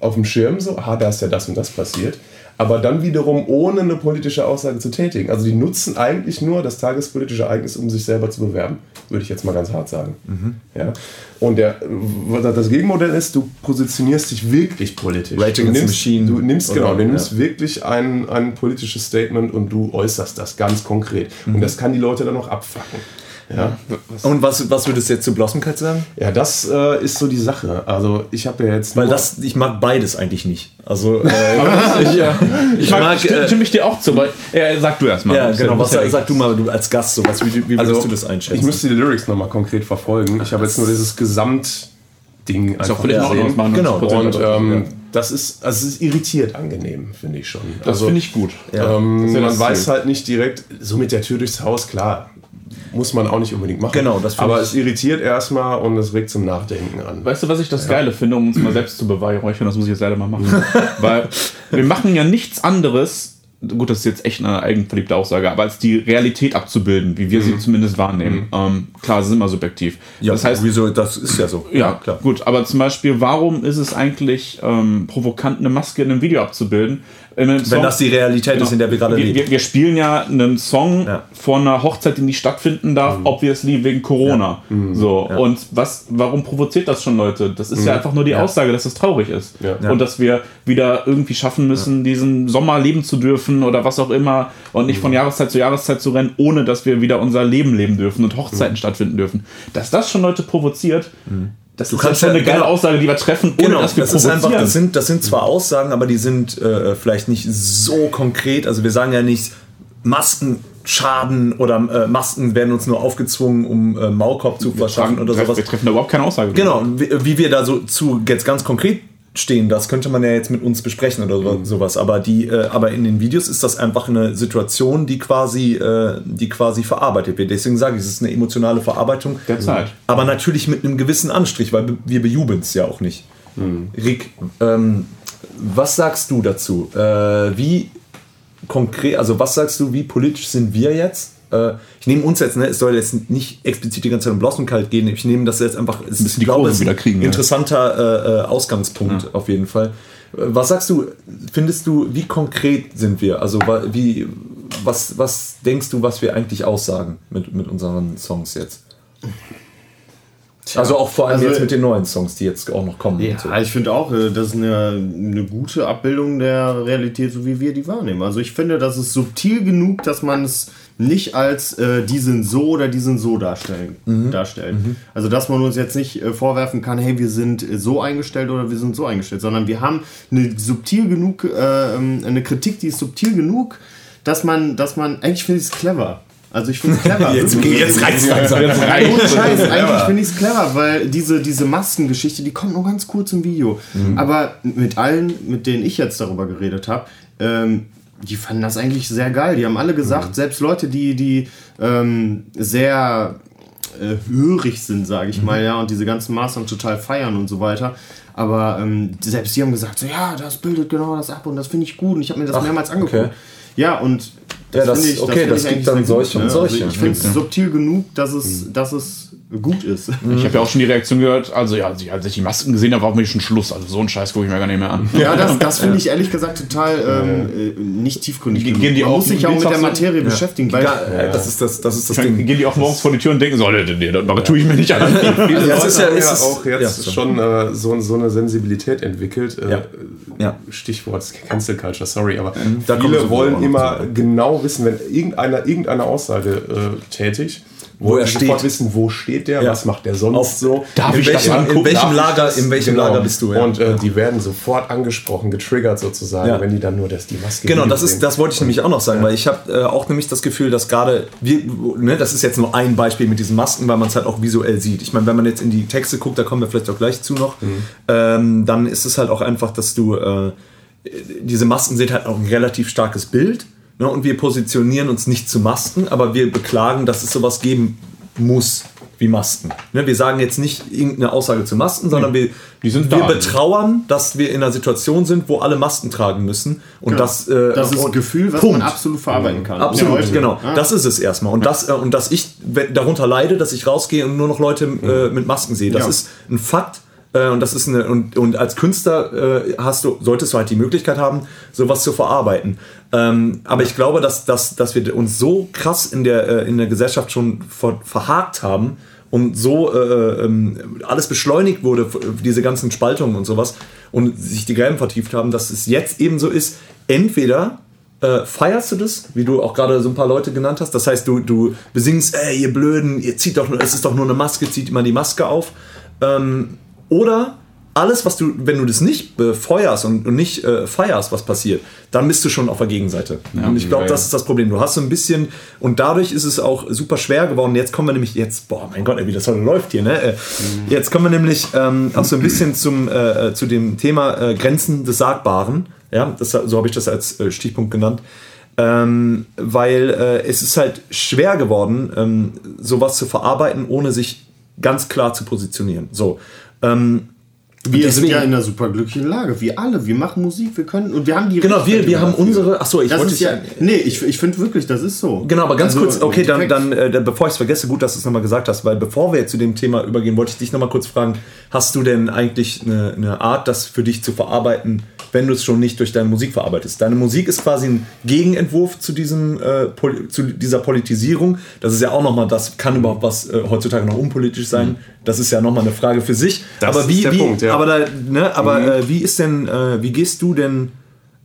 auf dem Schirm so, ah, da ist ja das und das passiert aber dann wiederum ohne eine politische Aussage zu tätigen. Also die nutzen eigentlich nur das tagespolitische Ereignis, um sich selber zu bewerben, würde ich jetzt mal ganz hart sagen. Mhm. Ja? Und der, das Gegenmodell ist, du positionierst dich wirklich politisch. Rating du nimmst, Machine. Du nimmst, genau, du nimmst ja. wirklich ein, ein politisches Statement und du äußerst das ganz konkret. Mhm. Und das kann die Leute dann auch abfacken. Ja. Und was, was würdest du jetzt zu Blossomkeit sagen? Ja, das äh, ist so die Sache. Also ich habe ja jetzt. Weil das, ich mag beides eigentlich nicht. Also äh, (laughs) (laughs) ich, ja, ich, mag, mag stimme, äh, stimme ich dir auch zu, weil äh, sag du erstmal. Ja, genau. Was, sag, sag du mal du als Gast sowas. Wie, wie würdest also, du das einschätzen? Ich müsste die Lyrics nochmal konkret verfolgen. Ich habe jetzt nur dieses Gesamtding ist auch völlig gesehen. Genau. Und ähm, das ist, also es ist irritiert angenehm, finde ich schon. Das also, finde ich gut. Ja. Ähm, man weiß halt nicht direkt, so mit der Tür durchs Haus, klar muss man auch nicht unbedingt machen. Genau, das Aber es irritiert erstmal und es regt zum Nachdenken an. Weißt du, was ich das ja. Geile finde, um uns mal selbst zu beweihräuchern? Das muss ich jetzt leider mal machen. (laughs) Weil wir machen ja nichts anderes, gut, das ist jetzt echt eine eigenverliebte Aussage, aber als die Realität abzubilden, wie wir mhm. sie zumindest wahrnehmen. Mhm. Ähm, klar, es ist immer subjektiv. Ja, das heißt, wieso, das ist ja so. Ja, ja, klar. Gut, aber zum Beispiel, warum ist es eigentlich ähm, provokant, eine Maske in einem Video abzubilden? Wenn das die Realität genau. ist, in der wir gerade leben. Wir, wir, spielen ja einen Song ja. vor einer Hochzeit, die nicht stattfinden darf, mhm. obviously wegen Corona. Ja. Mhm. So. Ja. Und was, warum provoziert das schon Leute? Das ist mhm. ja einfach nur die Aussage, dass es traurig ist. Und dass wir wieder irgendwie schaffen müssen, diesen Sommer leben zu dürfen oder was auch immer und nicht von mhm. Jahreszeit zu Jahreszeit zu rennen, ohne dass wir wieder unser Leben leben dürfen und Hochzeiten mhm. stattfinden dürfen. Dass das schon Leute provoziert, mhm. Das du ist kannst ja schon eine geile genau, Aussage, die wir treffen, ohne genau, dass wir das ist einfach, das sind, das sind zwar Aussagen, aber die sind äh, vielleicht nicht so konkret. Also wir sagen ja nicht, Masken schaden oder äh, Masken werden uns nur aufgezwungen, um äh, Maulkorb zu verschaffen oder sowas. Wir treffen da überhaupt keine Aussage. Genau, wie, wie wir da so zu jetzt ganz konkret stehen. Das könnte man ja jetzt mit uns besprechen oder mhm. sowas. Aber die, äh, aber in den Videos ist das einfach eine Situation, die quasi, äh, die quasi verarbeitet wird. Deswegen sage ich, es ist eine emotionale Verarbeitung. Der Zeit. Aber natürlich mit einem gewissen Anstrich, weil wir bejubeln es ja auch nicht. Mhm. Rick, ähm, was sagst du dazu? Äh, wie konkret, also was sagst du, wie politisch sind wir jetzt? Äh, ich nehme uns jetzt, ne, es soll jetzt nicht explizit die ganze Zeit um Bloss kalt gehen, ich nehme das jetzt einfach, es ist, die glaube, es wieder kriegen, interessanter ja. äh, Ausgangspunkt ja. auf jeden Fall. Was sagst du, findest du, wie konkret sind wir? Also wie, was, was denkst du, was wir eigentlich aussagen mit, mit unseren Songs jetzt? Tja, also auch vor allem also, jetzt mit den neuen Songs, die jetzt auch noch kommen. Ja, so. ich finde auch, äh, das ist eine, eine gute Abbildung der Realität, so wie wir die wahrnehmen. Also ich finde, das ist subtil genug, dass man es nicht als äh, die sind so oder die sind so darstellen, mhm. darstellen. Mhm. Also dass man uns jetzt nicht äh, vorwerfen kann, hey, wir sind so eingestellt oder wir sind so eingestellt, sondern wir haben eine subtil genug, äh, ähm, eine Kritik, die ist subtil genug, dass man, dass man, eigentlich finde ich es clever. Also ich finde es clever. (laughs) jetzt jetzt reicht es langsam. Jetzt reicht's. Ohne Scheiß, eigentlich finde ich es clever, weil diese, diese Maskengeschichte, die kommt nur ganz kurz im Video. Mhm. Aber mit allen, mit denen ich jetzt darüber geredet habe, ähm, die fanden das eigentlich sehr geil. Die haben alle gesagt, mhm. selbst Leute, die, die ähm, sehr äh, hörig sind, sage ich mhm. mal, ja, und diese ganzen Mastern total feiern und so weiter. Aber ähm, selbst die haben gesagt, so, ja, das bildet genau das ab und das finde ich gut und ich habe mir das Ach, mehrmals angeguckt. Okay. Ja, und das, ja, das, ich, okay, das, das gibt dann solche und solche. Also ich finde es subtil genug, dass es, mhm. dass es gut ist. Ich habe ja auch schon die Reaktion gehört, also ja, als ich die Masken gesehen habe, war für mich schon Schluss. Also so einen Scheiß gucke ich mir gar nicht mehr an. Ja, das, (laughs) das finde ich ehrlich gesagt total ähm, äh, nicht tiefgründig. Gehen die Man auch, muss sich auch mit der Materie ja. beschäftigen. Weil, ja. Das ist das, das, ist das Ding. Gehen die auch morgens vor die Tür und denken so, nee, nee, das tue ich mir nicht an. also (laughs) das ist ja, ist ja auch jetzt schon äh, so, so eine Sensibilität entwickelt. Äh, ja. Stichwort Cancel Culture, sorry, aber mhm. viele wollen immer genau wissen, wenn irgendeiner irgendeine Aussage äh, tätigt, wo er steht. wissen, wo steht der, ja. was macht der sonst Auf, so. Darf in ich welchem, das angucken? In welchem Lager, in welchem genau. Lager bist du? Ja. Und äh, die werden sofort angesprochen, getriggert sozusagen, ja. wenn die dann nur das, die Maske Genau, das, ist, das wollte ich nämlich auch noch sagen, weil ich habe äh, auch nämlich das Gefühl, dass gerade, ne, das ist jetzt nur ein Beispiel mit diesen Masken, weil man es halt auch visuell sieht. Ich meine, wenn man jetzt in die Texte guckt, da kommen wir vielleicht auch gleich zu noch, mhm. ähm, dann ist es halt auch einfach, dass du, äh, diese Masken sind halt auch ein relativ starkes Bild. Ne, und wir positionieren uns nicht zu Masken, aber wir beklagen, dass es sowas geben muss wie Masken. Ne, wir sagen jetzt nicht irgendeine Aussage zu Masken, sondern wir, wir da, betrauern, dass wir in einer Situation sind, wo alle Masken tragen müssen. Und genau. das, äh, das ist ein Gefühl, was Punkt. man absolut verarbeiten kann. Absolut, ja, genau. Ah. Das ist es erstmal. Und, das, äh, und dass ich darunter leide, dass ich rausgehe und nur noch Leute äh, mit Masken sehe. Das ja. ist ein Fakt äh, und das ist eine, und, und als Künstler äh, hast du, solltest du halt die Möglichkeit haben, sowas zu verarbeiten. Ähm, aber ich glaube, dass, dass, dass wir uns so krass in der, äh, in der Gesellschaft schon ver, verhakt haben und so äh, ähm, alles beschleunigt wurde, diese ganzen Spaltungen und sowas, und sich die Gräben vertieft haben, dass es jetzt eben so ist, entweder äh, feierst du das, wie du auch gerade so ein paar Leute genannt hast. Das heißt, du, du besingst, ey, ihr Blöden, ihr zieht doch, es ist doch nur eine Maske, zieht immer die Maske auf. Ähm, oder alles, was du, wenn du das nicht befeuerst und, und nicht äh, feierst, was passiert, dann bist du schon auf der Gegenseite. Ja, und ich glaube, das ist das Problem. Du hast so ein bisschen, und dadurch ist es auch super schwer geworden. Jetzt kommen wir nämlich, jetzt, boah, mein Gott, wie das heute läuft hier, ne? Äh, mhm. Jetzt kommen wir nämlich ähm, auch so ein bisschen zum, äh, zu dem Thema äh, Grenzen des Sagbaren. Ja, das, so habe ich das als äh, Stichpunkt genannt. Ähm, weil äh, es ist halt schwer geworden, ähm, sowas zu verarbeiten, ohne sich ganz klar zu positionieren. So. Ähm, wir sind ja in einer super glücklichen Lage, wie alle. Wir machen Musik, wir können und wir haben die. Genau, wir, wir haben unsere. Achso, ich das wollte. Ja, nee, ich, ich finde wirklich, das ist so. Genau, aber ganz also, kurz, okay, dann, dann äh, bevor ich es vergesse, gut, dass du es nochmal gesagt hast, weil bevor wir jetzt zu dem Thema übergehen, wollte ich dich nochmal kurz fragen: Hast du denn eigentlich eine, eine Art, das für dich zu verarbeiten, wenn du es schon nicht durch deine Musik verarbeitest? Deine Musik ist quasi ein Gegenentwurf zu, diesem, äh, zu dieser Politisierung. Das ist ja auch nochmal, das kann überhaupt was äh, heutzutage noch unpolitisch sein. Mhm das ist ja nochmal eine Frage für sich. Das aber wie, wie Punkt, ja. aber, da, ne, aber mhm. äh, wie ist denn, äh, wie gehst du denn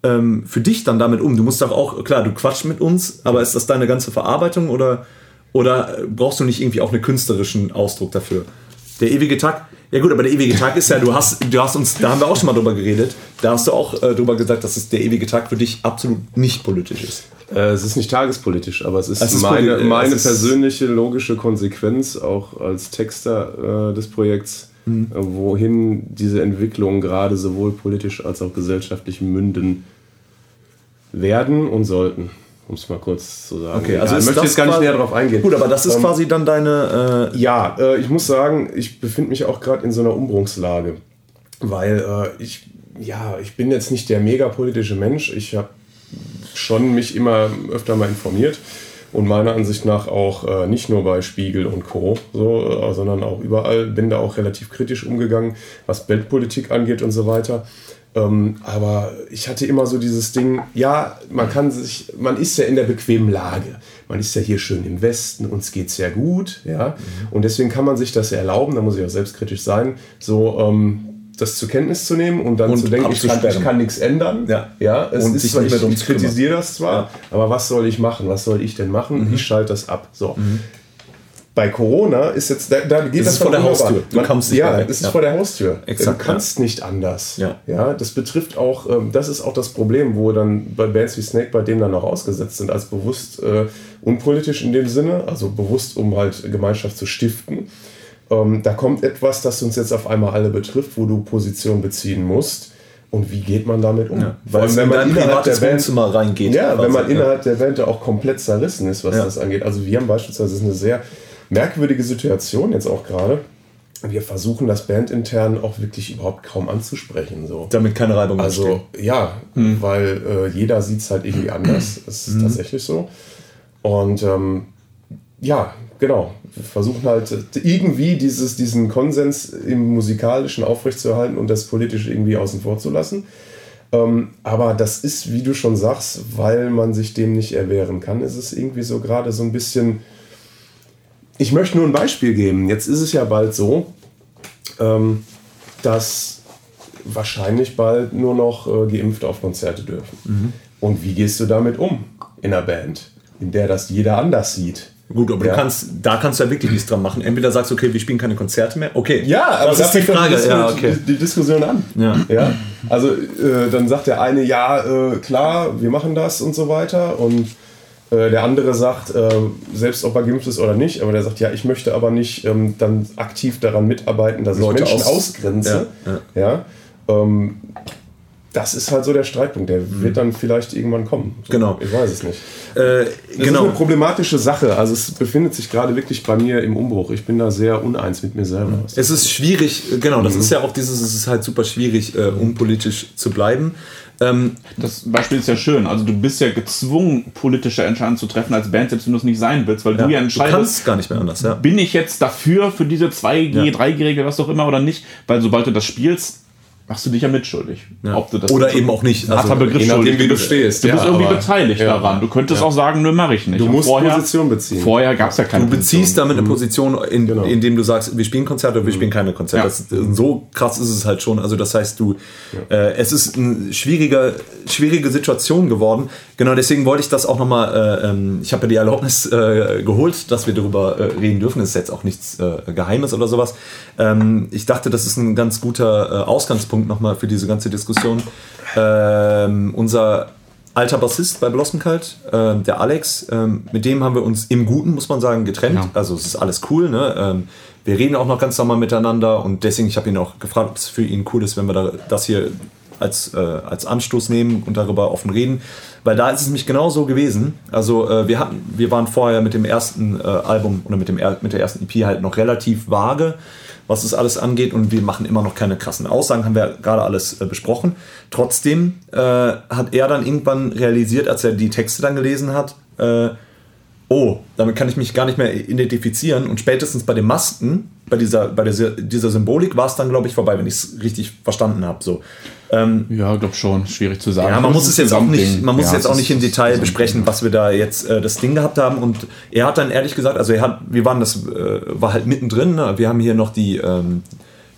ähm, für dich dann damit um? Du musst doch auch, klar, du quatschst mit uns, aber ist das deine ganze Verarbeitung oder, oder brauchst du nicht irgendwie auch einen künstlerischen Ausdruck dafür? Der ewige Tag, ja gut, aber der ewige Tag ist ja, du hast, du hast uns, da haben wir auch schon mal drüber geredet, da hast du auch äh, drüber gesagt, dass es der ewige Tag für dich absolut nicht politisch ist. Äh, es ist nicht tagespolitisch, aber es ist, es ist meine, meine es persönliche logische Konsequenz, auch als Texter äh, des Projekts, mhm. äh, wohin diese Entwicklungen gerade sowohl politisch als auch gesellschaftlich münden werden und sollten. Um es mal kurz zu sagen. Okay, also ja, ich möchte jetzt gar nicht näher darauf eingehen. Gut, aber das ist ähm, quasi dann deine. Äh ja, äh, ich muss sagen, ich befinde mich auch gerade in so einer Umbruchslage. Weil äh, ich, ja, ich bin jetzt nicht der megapolitische Mensch. Ich habe schon mich immer öfter mal informiert und meiner Ansicht nach auch äh, nicht nur bei Spiegel und Co., so, äh, sondern auch überall. Bin da auch relativ kritisch umgegangen, was Weltpolitik angeht und so weiter. Ähm, aber ich hatte immer so dieses Ding, ja, man kann sich, man ist ja in der bequemen Lage. Man ist ja hier schön im Westen, uns geht sehr gut, ja. Mhm. Und deswegen kann man sich das erlauben, da muss ich auch selbstkritisch sein, so ähm, das zur Kenntnis zu nehmen und dann und zu denken, ich kann, ich kann, nichts ändern. Ja, ja es und ist zwar, ich, ich kritisiere das zwar, ja. aber was soll ich machen? Was soll ich denn machen? Mhm. Ich schalte das ab. So. Mhm. Bei Corona ist jetzt, da, da geht das, das vor der Haustür. Du kannst ja, es ist ja. vor der Haustür. Exakt, du kannst ja. nicht anders. Ja. ja, das betrifft auch, ähm, das ist auch das Problem, wo dann bei Bands wie Snake bei dem dann auch ausgesetzt sind, als bewusst äh, unpolitisch in dem Sinne, also bewusst, um halt Gemeinschaft zu stiften. Ähm, da kommt etwas, das uns jetzt auf einmal alle betrifft, wo du Position beziehen musst. Und wie geht man damit um? Ja, Weil wenn man innerhalb der Band Wohnzimmer reingeht. Ja, wenn man innerhalb der Band auch komplett zerrissen ist, was das angeht. Also wir haben beispielsweise eine sehr merkwürdige Situation jetzt auch gerade. Wir versuchen das Band intern auch wirklich überhaupt kaum anzusprechen. So. Damit keine Reibung Also entstehen. ja, mhm. weil äh, jeder sieht es halt irgendwie (clears throat) anders. Das ist mhm. tatsächlich so. Und ähm, ja, genau. Wir versuchen halt irgendwie dieses, diesen Konsens im Musikalischen aufrechtzuerhalten und das politisch irgendwie außen vor zu lassen. Ähm, aber das ist, wie du schon sagst, weil man sich dem nicht erwehren kann, ist es irgendwie so gerade so ein bisschen ich möchte nur ein Beispiel geben. Jetzt ist es ja bald so, ähm, dass wahrscheinlich bald nur noch äh, Geimpfte auf Konzerte dürfen. Mhm. Und wie gehst du damit um in einer Band, in der das jeder anders sieht? Gut, aber ja. du kannst, da kannst du ja wirklich nichts dran machen. Entweder sagst du, okay, wir spielen keine Konzerte mehr. Okay. Ja, aber das ist die Frage. Die, ja, okay. die, Diskussion an. Ja. ja? Also äh, dann sagt der eine, ja, äh, klar, wir machen das und so weiter. Und der andere sagt, äh, selbst ob er geimpft ist oder nicht, aber der sagt, ja, ich möchte aber nicht ähm, dann aktiv daran mitarbeiten, dass Leute ich Menschen aus ausgrenze. Ja, ja. ja ähm, das ist halt so der Streitpunkt. Der mhm. wird dann vielleicht irgendwann kommen. So, genau. Ich weiß es nicht. Äh, das genau. ist eine problematische Sache. Also es befindet sich gerade wirklich bei mir im Umbruch. Ich bin da sehr uneins mit mir selber. Es ist schwierig, genau, das mhm. ist ja auch dieses, es ist halt super schwierig, äh, unpolitisch zu bleiben. Ähm, das Beispiel ist ja schön. Also du bist ja gezwungen, politische Entscheidungen zu treffen als Band, selbst wenn du es nicht sein willst, weil ja, du ja entscheidest. Du kannst gar nicht mehr anders, ja. Bin ich jetzt dafür, für diese 2G, ja. 3G-Regel, was auch immer oder nicht? Weil sobald du das spielst, machst du dich ja mitschuldig. Ja. Oder eben auch nicht. Also, Begriff schuldig. wie du stehst. Du ja, bist irgendwie beteiligt ja, daran. Du könntest auch sagen, nö, mache ich nicht. Du musst vorher, Position beziehen. Vorher gab es ja keine Du beziehst Position. damit eine mhm. Position, in, genau. indem du sagst, wir spielen Konzerte oder wir mhm. spielen keine Konzerte. Das, so krass ist es halt schon. Also das heißt, du, äh, es ist eine schwierige, schwierige Situation geworden. Genau deswegen wollte ich das auch nochmal, äh, ähm, ich habe ja die Erlaubnis äh, geholt, dass wir darüber äh, reden dürfen. Das ist jetzt auch nichts äh, Geheimes oder sowas. Ähm, ich dachte, das ist ein ganz guter äh, Ausgangspunkt nochmal für diese ganze Diskussion. Ähm, unser alter Bassist bei Blossomkalt, äh, der Alex, ähm, mit dem haben wir uns im Guten, muss man sagen, getrennt. Ja. Also es ist alles cool. Ne? Ähm, wir reden auch noch ganz normal miteinander und deswegen, ich habe ihn auch gefragt, ob es für ihn cool ist, wenn wir da, das hier als, äh, als Anstoß nehmen und darüber offen reden. Weil da ist es nämlich genau so gewesen. Also äh, wir hatten, wir waren vorher mit dem ersten äh, Album oder mit, dem, mit der ersten EP halt noch relativ vage was es alles angeht und wir machen immer noch keine krassen Aussagen, haben wir gerade alles äh, besprochen. Trotzdem äh, hat er dann irgendwann realisiert, als er die Texte dann gelesen hat, äh, oh, damit kann ich mich gar nicht mehr identifizieren und spätestens bei den Masken, bei dieser, bei dieser, dieser Symbolik war es dann, glaube ich, vorbei, wenn ich es richtig verstanden habe. So. Ähm, ja, glaube schon. Schwierig zu sagen. Ja, man muss es jetzt auch nicht, man muss ja, jetzt auch nicht im Detail besprechen, was wir da jetzt äh, das Ding gehabt haben. Und er hat dann ehrlich gesagt, also er hat, wir waren das, äh, war halt mittendrin. Ne? Wir haben hier noch die, ähm,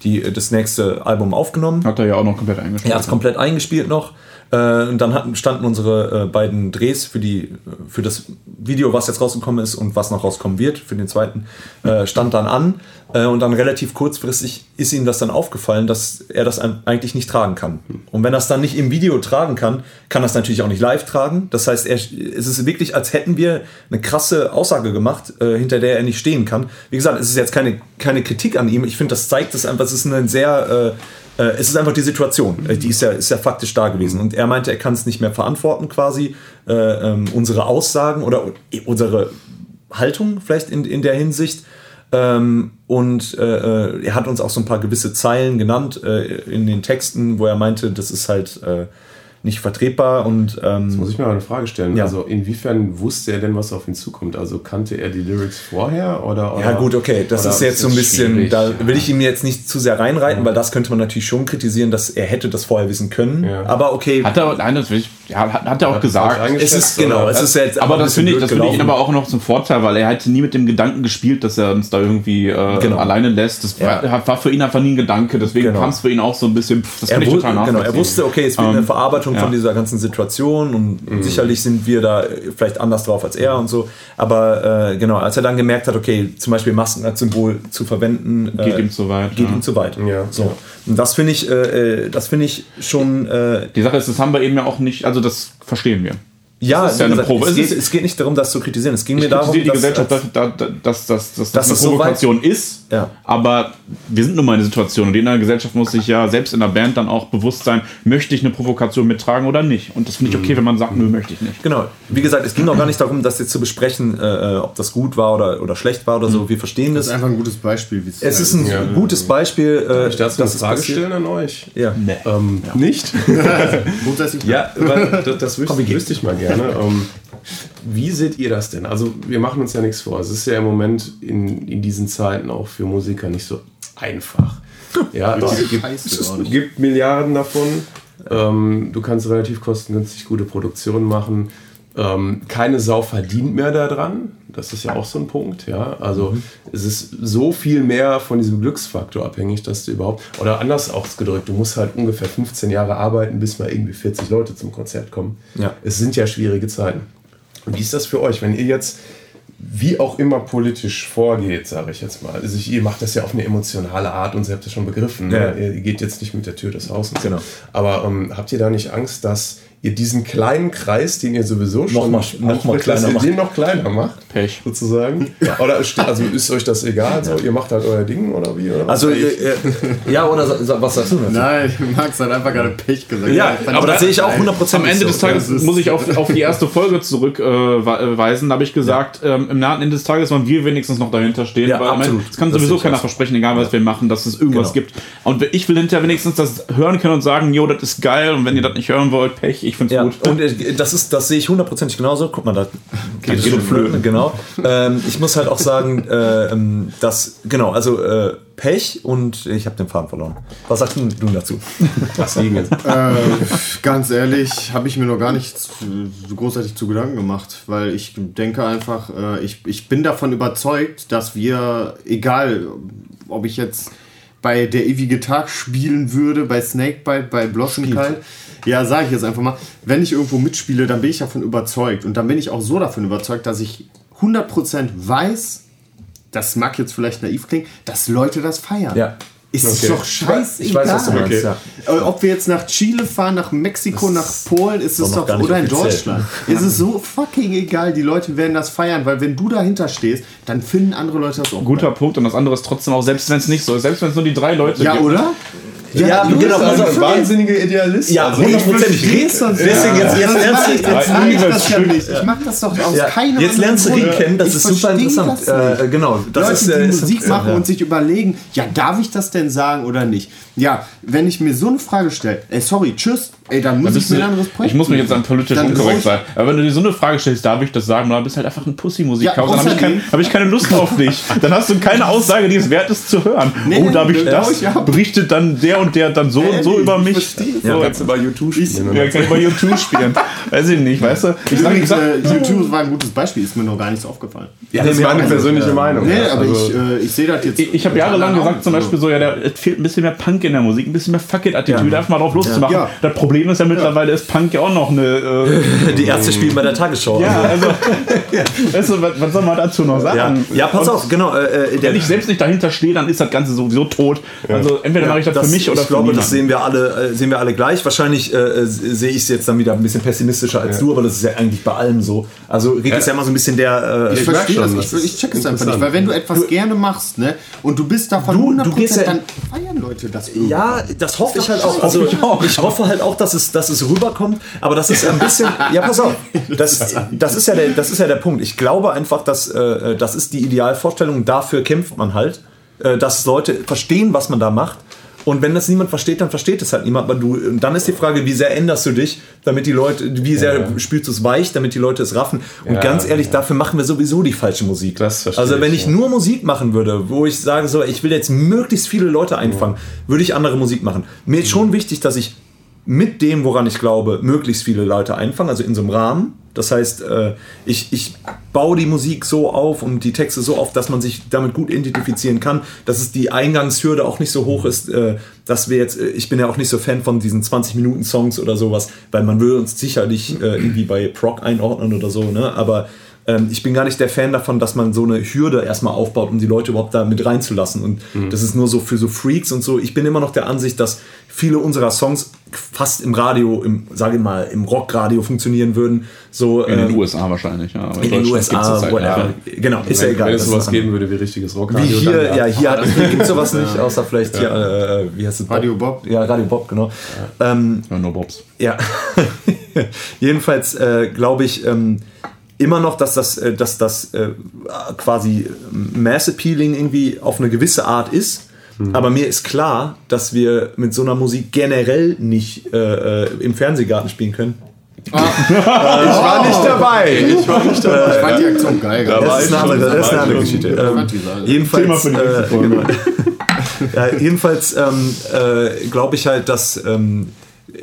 die, das nächste Album aufgenommen. Hat er ja auch noch komplett eingespielt. Er hat es komplett eingespielt noch. Äh, und dann hatten, standen unsere äh, beiden Drehs für, die, für das Video, was jetzt rausgekommen ist und was noch rauskommen wird, für den zweiten, äh, stand dann an. Und dann relativ kurzfristig ist ihm das dann aufgefallen, dass er das eigentlich nicht tragen kann. Und wenn er es dann nicht im Video tragen kann, kann er es natürlich auch nicht live tragen. Das heißt, er, es ist wirklich, als hätten wir eine krasse Aussage gemacht, hinter der er nicht stehen kann. Wie gesagt, es ist jetzt keine, keine Kritik an ihm. Ich finde, das zeigt es einfach, es ist ein sehr äh, es ist einfach die Situation, äh, die ist ja, ist ja faktisch da gewesen. Und er meinte, er kann es nicht mehr verantworten, quasi äh, ähm, unsere Aussagen oder unsere Haltung vielleicht in, in der Hinsicht. Ähm, und äh, äh, er hat uns auch so ein paar gewisse Zeilen genannt äh, in den Texten, wo er meinte, das ist halt nicht vertretbar und ähm, Jetzt muss ich mir mal eine Frage stellen. Ja. Also inwiefern wusste er denn, was auf ihn zukommt? Also kannte er die Lyrics vorher oder? oder ja gut, okay, das ist jetzt so ein bisschen, da will ich ihm jetzt nicht zu sehr reinreiten, ja. weil das könnte man natürlich schon kritisieren, dass er hätte das vorher wissen können. Ja. Aber okay. Hat er, nein, das will ich, ja, hat, hat er auch hat gesagt. Es ist genau, es ist jetzt. Aber das finde ich, das finde ich aber auch noch zum Vorteil, weil er hatte nie mit dem Gedanken gespielt, dass er uns da irgendwie äh, genau. alleine lässt. Das war, war, für ihn einfach nie ein Gedanke. Deswegen genau. kam es für ihn auch so ein bisschen. Pff, das er, ich total genau, er wusste, okay, es wird ähm, eine Verarbeitung von dieser ganzen Situation und mhm. sicherlich sind wir da vielleicht anders drauf als er und so. Aber äh, genau, als er dann gemerkt hat, okay, zum Beispiel Masken als Symbol zu verwenden, geht äh, ihm zu weit. Geht ja. ihm zu weit. Ja. So. Und das finde ich, äh, äh das finde ich schon. Äh, Die Sache ist, das haben wir eben ja auch nicht, also das verstehen wir. Ja, das ist ja eine Probe. Es, geht, es, geht, nicht darum, das zu kritisieren. Es ging ich mir darum, die dass, Gesellschaft, dass, dass, dass, dass, dass das eine Provokation so ist. Ja. Aber wir sind nun mal in der Situation und in der Gesellschaft muss sich ja selbst in der Band dann auch bewusst sein, möchte ich eine Provokation mittragen oder nicht. Und das finde ich okay, wenn man sagt, nö, möchte ich nicht. Genau. Wie gesagt, es ging auch gar nicht darum, das jetzt zu besprechen, äh, ob das gut war oder, oder schlecht war oder so. Wir verstehen das. Das ist einfach ein gutes Beispiel. es ist halt ein ja. gutes Beispiel. Äh, ich dazu eine Frage stellen an euch? Ja. Nee. Ähm, ja. Nicht? (laughs) (laughs) ja, weil das, das wüsste, wüsste ich mal gerne. Ähm, wie seht ihr das denn? Also, wir machen uns ja nichts vor. Es ist ja im Moment in, in diesen Zeiten auch für Musiker nicht so einfach. (laughs) Ja, es gibt, es gibt Milliarden davon. Ähm, du kannst relativ kostengünstig gute Produktionen machen. Ähm, keine Sau verdient mehr daran. Das ist ja auch so ein Punkt. Ja? Also mhm. es ist so viel mehr von diesem Glücksfaktor abhängig, dass du überhaupt, oder anders ausgedrückt, du musst halt ungefähr 15 Jahre arbeiten, bis mal irgendwie 40 Leute zum Konzert kommen. Ja. Es sind ja schwierige Zeiten. Wie ist das für euch, wenn ihr jetzt wie auch immer politisch vorgeht, sage ich jetzt mal. Also ich, ihr macht das ja auf eine emotionale Art und ihr habt das schon begriffen. Ne? Ja. Ne? Ihr geht jetzt nicht mit der Tür des Hauses. Genau. Aber ähm, habt ihr da nicht Angst, dass ihr diesen kleinen Kreis, den ihr sowieso schon noch mal, noch mal kleiner macht. den noch kleiner macht, Pech. sozusagen. Ja. Oder also ist euch das egal? So, ihr macht halt euer Ding oder wie? Oder also äh, ja oder was sagst du dazu? Nein, Max hat einfach gerade Pech gesagt. Ja, ja aber das sehe ich auch 100% Am Ende so. des Tages muss ich auf, auf die erste Folge zurückweisen. Äh, da habe ich gesagt, ja. ähm, im Ende des Tages wollen wir wenigstens noch dahinter stehen. Ja, weil absolut. Es kann das sowieso keiner versprechen, egal was wir machen, dass es irgendwas genau. gibt. Und ich will hinterher wenigstens das hören können und sagen, jo, das ist geil und wenn ihr das nicht hören wollt, Pech, ich finde es gut. Und das ist, das sehe ich hundertprozentig genauso. Guck mal, da geht es schon flöten, genau. Ähm, ich muss halt auch sagen, äh, ähm, dass, genau, also äh, Pech und ich habe den Faden verloren. Was sagst du dazu? Was liegen jetzt? Äh, ganz ehrlich, habe ich mir noch gar nicht so großartig zu Gedanken gemacht, weil ich denke einfach, äh, ich, ich bin davon überzeugt, dass wir, egal ob ich jetzt bei der ewige Tag spielen würde, bei Snakebite, bei Blossom Kite, ja, sage ich jetzt einfach mal, wenn ich irgendwo mitspiele, dann bin ich davon überzeugt. Und dann bin ich auch so davon überzeugt, dass ich 100% weiß, das mag jetzt vielleicht naiv klingen, dass Leute das feiern. Ja. Ist okay. doch scheißegal. Ich weiß, was du meinst, okay. ja. Äh, ob wir jetzt nach Chile fahren, nach Mexiko, das nach Polen, ist es doch, oder in Deutschland. ist es so fucking egal. Die Leute werden das feiern, weil wenn du dahinter stehst, dann finden andere Leute das auch. Guter geil. Punkt und das andere ist trotzdem auch, selbst wenn es nicht so ist, selbst wenn es nur die drei Leute ja, gibt. Ja, oder? Ja, ja du genau, bist ein wahnsinniger Idealist. Ja, also hundertprozentig. Deswegen jetzt, jetzt lernst du jetzt das ja nicht. Ich mach das doch aus ja. keinem Jetzt lernst du Ring kennen, das ist super interessant. Äh, genau, das Leute, ist die äh, Musik machen und sich überlegen, ja, darf ich das denn sagen oder nicht? Ja, wenn ich mir so eine Frage stelle, ey, sorry, tschüss, ey, dann muss ich mir ein anderes Projekt Ich muss mich jetzt dann politisch unkorrekt sein. Aber wenn du dir so eine Frage stellst, darf ich das sagen? Dann bist du halt einfach ein Pussy-Musiker. Ja, dann habe ich, kein, hab ich keine Lust auf dich. Dann hast du keine Aussage, die es wert ist zu hören. Nee, oh, darf ich das? Ich Berichtet dann der und der dann so nee, und so über mich. Ja, so. kannst du bei YouTube spielen. Ja, kann ich bei YouTube spielen. Weiß ich nicht, weißt du? Ich sag, ich sag, äh, YouTube war ein gutes Beispiel, ist mir noch gar nicht so aufgefallen. Ja, das ist meine persönliche Meinung. Nee, aber also, ich, äh, ich sehe das jetzt. Ich, ich habe jahrelang gesagt, zum Beispiel so, ja, es fehlt ein bisschen mehr Punk in der Musik, ein bisschen mehr Fuck-It-Attitüde, einfach mal drauf loszumachen. Ja. Das Problem ist ja mittlerweile, ist Punk ja auch noch eine. Äh, (laughs) die Ärzte spielen bei der Tagesschau. Ja, also. (laughs) weißt du, was, was, soll man dazu noch sagen? Ja, ja pass Und auf, genau. Äh, äh wenn ich selbst nicht dahinter stehe, dann ist das Ganze sowieso tot. Also entweder mache ich das, das, für mich oder ich für Ich glaube, das sehen wir, alle, äh, sehen wir alle gleich. Wahrscheinlich äh, sehe ich es jetzt dann wieder ein bisschen pessimistischer als du, aber das ist ja eigentlich bei allem so. Also Rick ist ja immer so ein bisschen der. ich verstehe das. Ich, ich check es einfach nicht, weil wenn du etwas du, gerne machst, ne, und du bist davon du, 100%, du gehst ja, dann feiern Leute das irgendwie. Ja, das hoffe ich halt auch. Also, ich, hoffe halt auch, dass es, dass es rüberkommt, aber das ist ein bisschen. ja, pass auf. Das, das, ist ja der, das ist ja der Punkt. Ich glaube einfach, dass äh, das ist die Idealvorstellung. Dafür kämpft man halt, äh, dass Leute verstehen, was man da macht Und wenn das niemand versteht, dann versteht es halt niemand. Aber du, dann ist die Frage, wie sehr änderst du dich, damit die Leute, wie sehr ja. spielst du es weich, damit die Leute es raffen. Und ja, ganz ehrlich, ja. dafür machen wir sowieso die falsche Musik. Das also wenn ich, ich nur Musik machen würde, wo ich sage so, ich will jetzt möglichst viele Leute einfangen, würde ich andere Musik machen. Mir ist schon wichtig, dass ich mit dem, woran ich glaube, möglichst viele Leute einfangen, also in so einem Rahmen. Das heißt, äh, ich, ich baue die Musik so auf und die Texte so auf, dass man sich damit gut identifizieren kann, dass es die Eingangshürde auch nicht so hoch ist, äh, dass wir jetzt, äh, ich bin ja auch nicht so Fan von diesen 20-Minuten-Songs oder sowas, weil man will uns sicherlich irgendwie bei Proc einordnen oder so, ne? aber ähm, ich bin gar nicht der Fan davon, dass man so eine Hürde erstmal aufbaut, um die Leute überhaupt da mit reinzulassen. Und mhm. das ist nur so für so Freaks und so. Ich bin immer noch der Ansicht, dass viele unserer Songs fast im Radio, im, sage ich mal, im Rockradio funktionieren würden. So, in ähm, den USA wahrscheinlich, ja. in den USA, halt, ja. Genau, ist wenn, ja egal. Wenn es sowas geben würde wie richtiges Rockradio. Wie hier, dann, ja, hier, (laughs) hier gibt es sowas nicht, außer vielleicht hier, äh, wie heißt es? Radio Bob. Ja, Radio Bob, genau. Ja, ähm, ja no Bobs. Ja. (laughs) Jedenfalls äh, glaube ich, ähm, immer noch, dass das, äh, dass das äh, quasi Mass Appealing irgendwie auf eine gewisse Art ist. Mhm. Aber mir ist klar, dass wir mit so einer Musik generell nicht äh, äh im Fernsehgarten spielen können. Ah. (laughs) ich war nicht dabei. Ich war nicht dabei. Ich fand die Aktion geil. Da das, ist eine andere, das ist eine andere Geschichte. Ähm, jedenfalls, äh, genau. (laughs) ja, jedenfalls ähm, äh, glaube ich halt, dass ähm,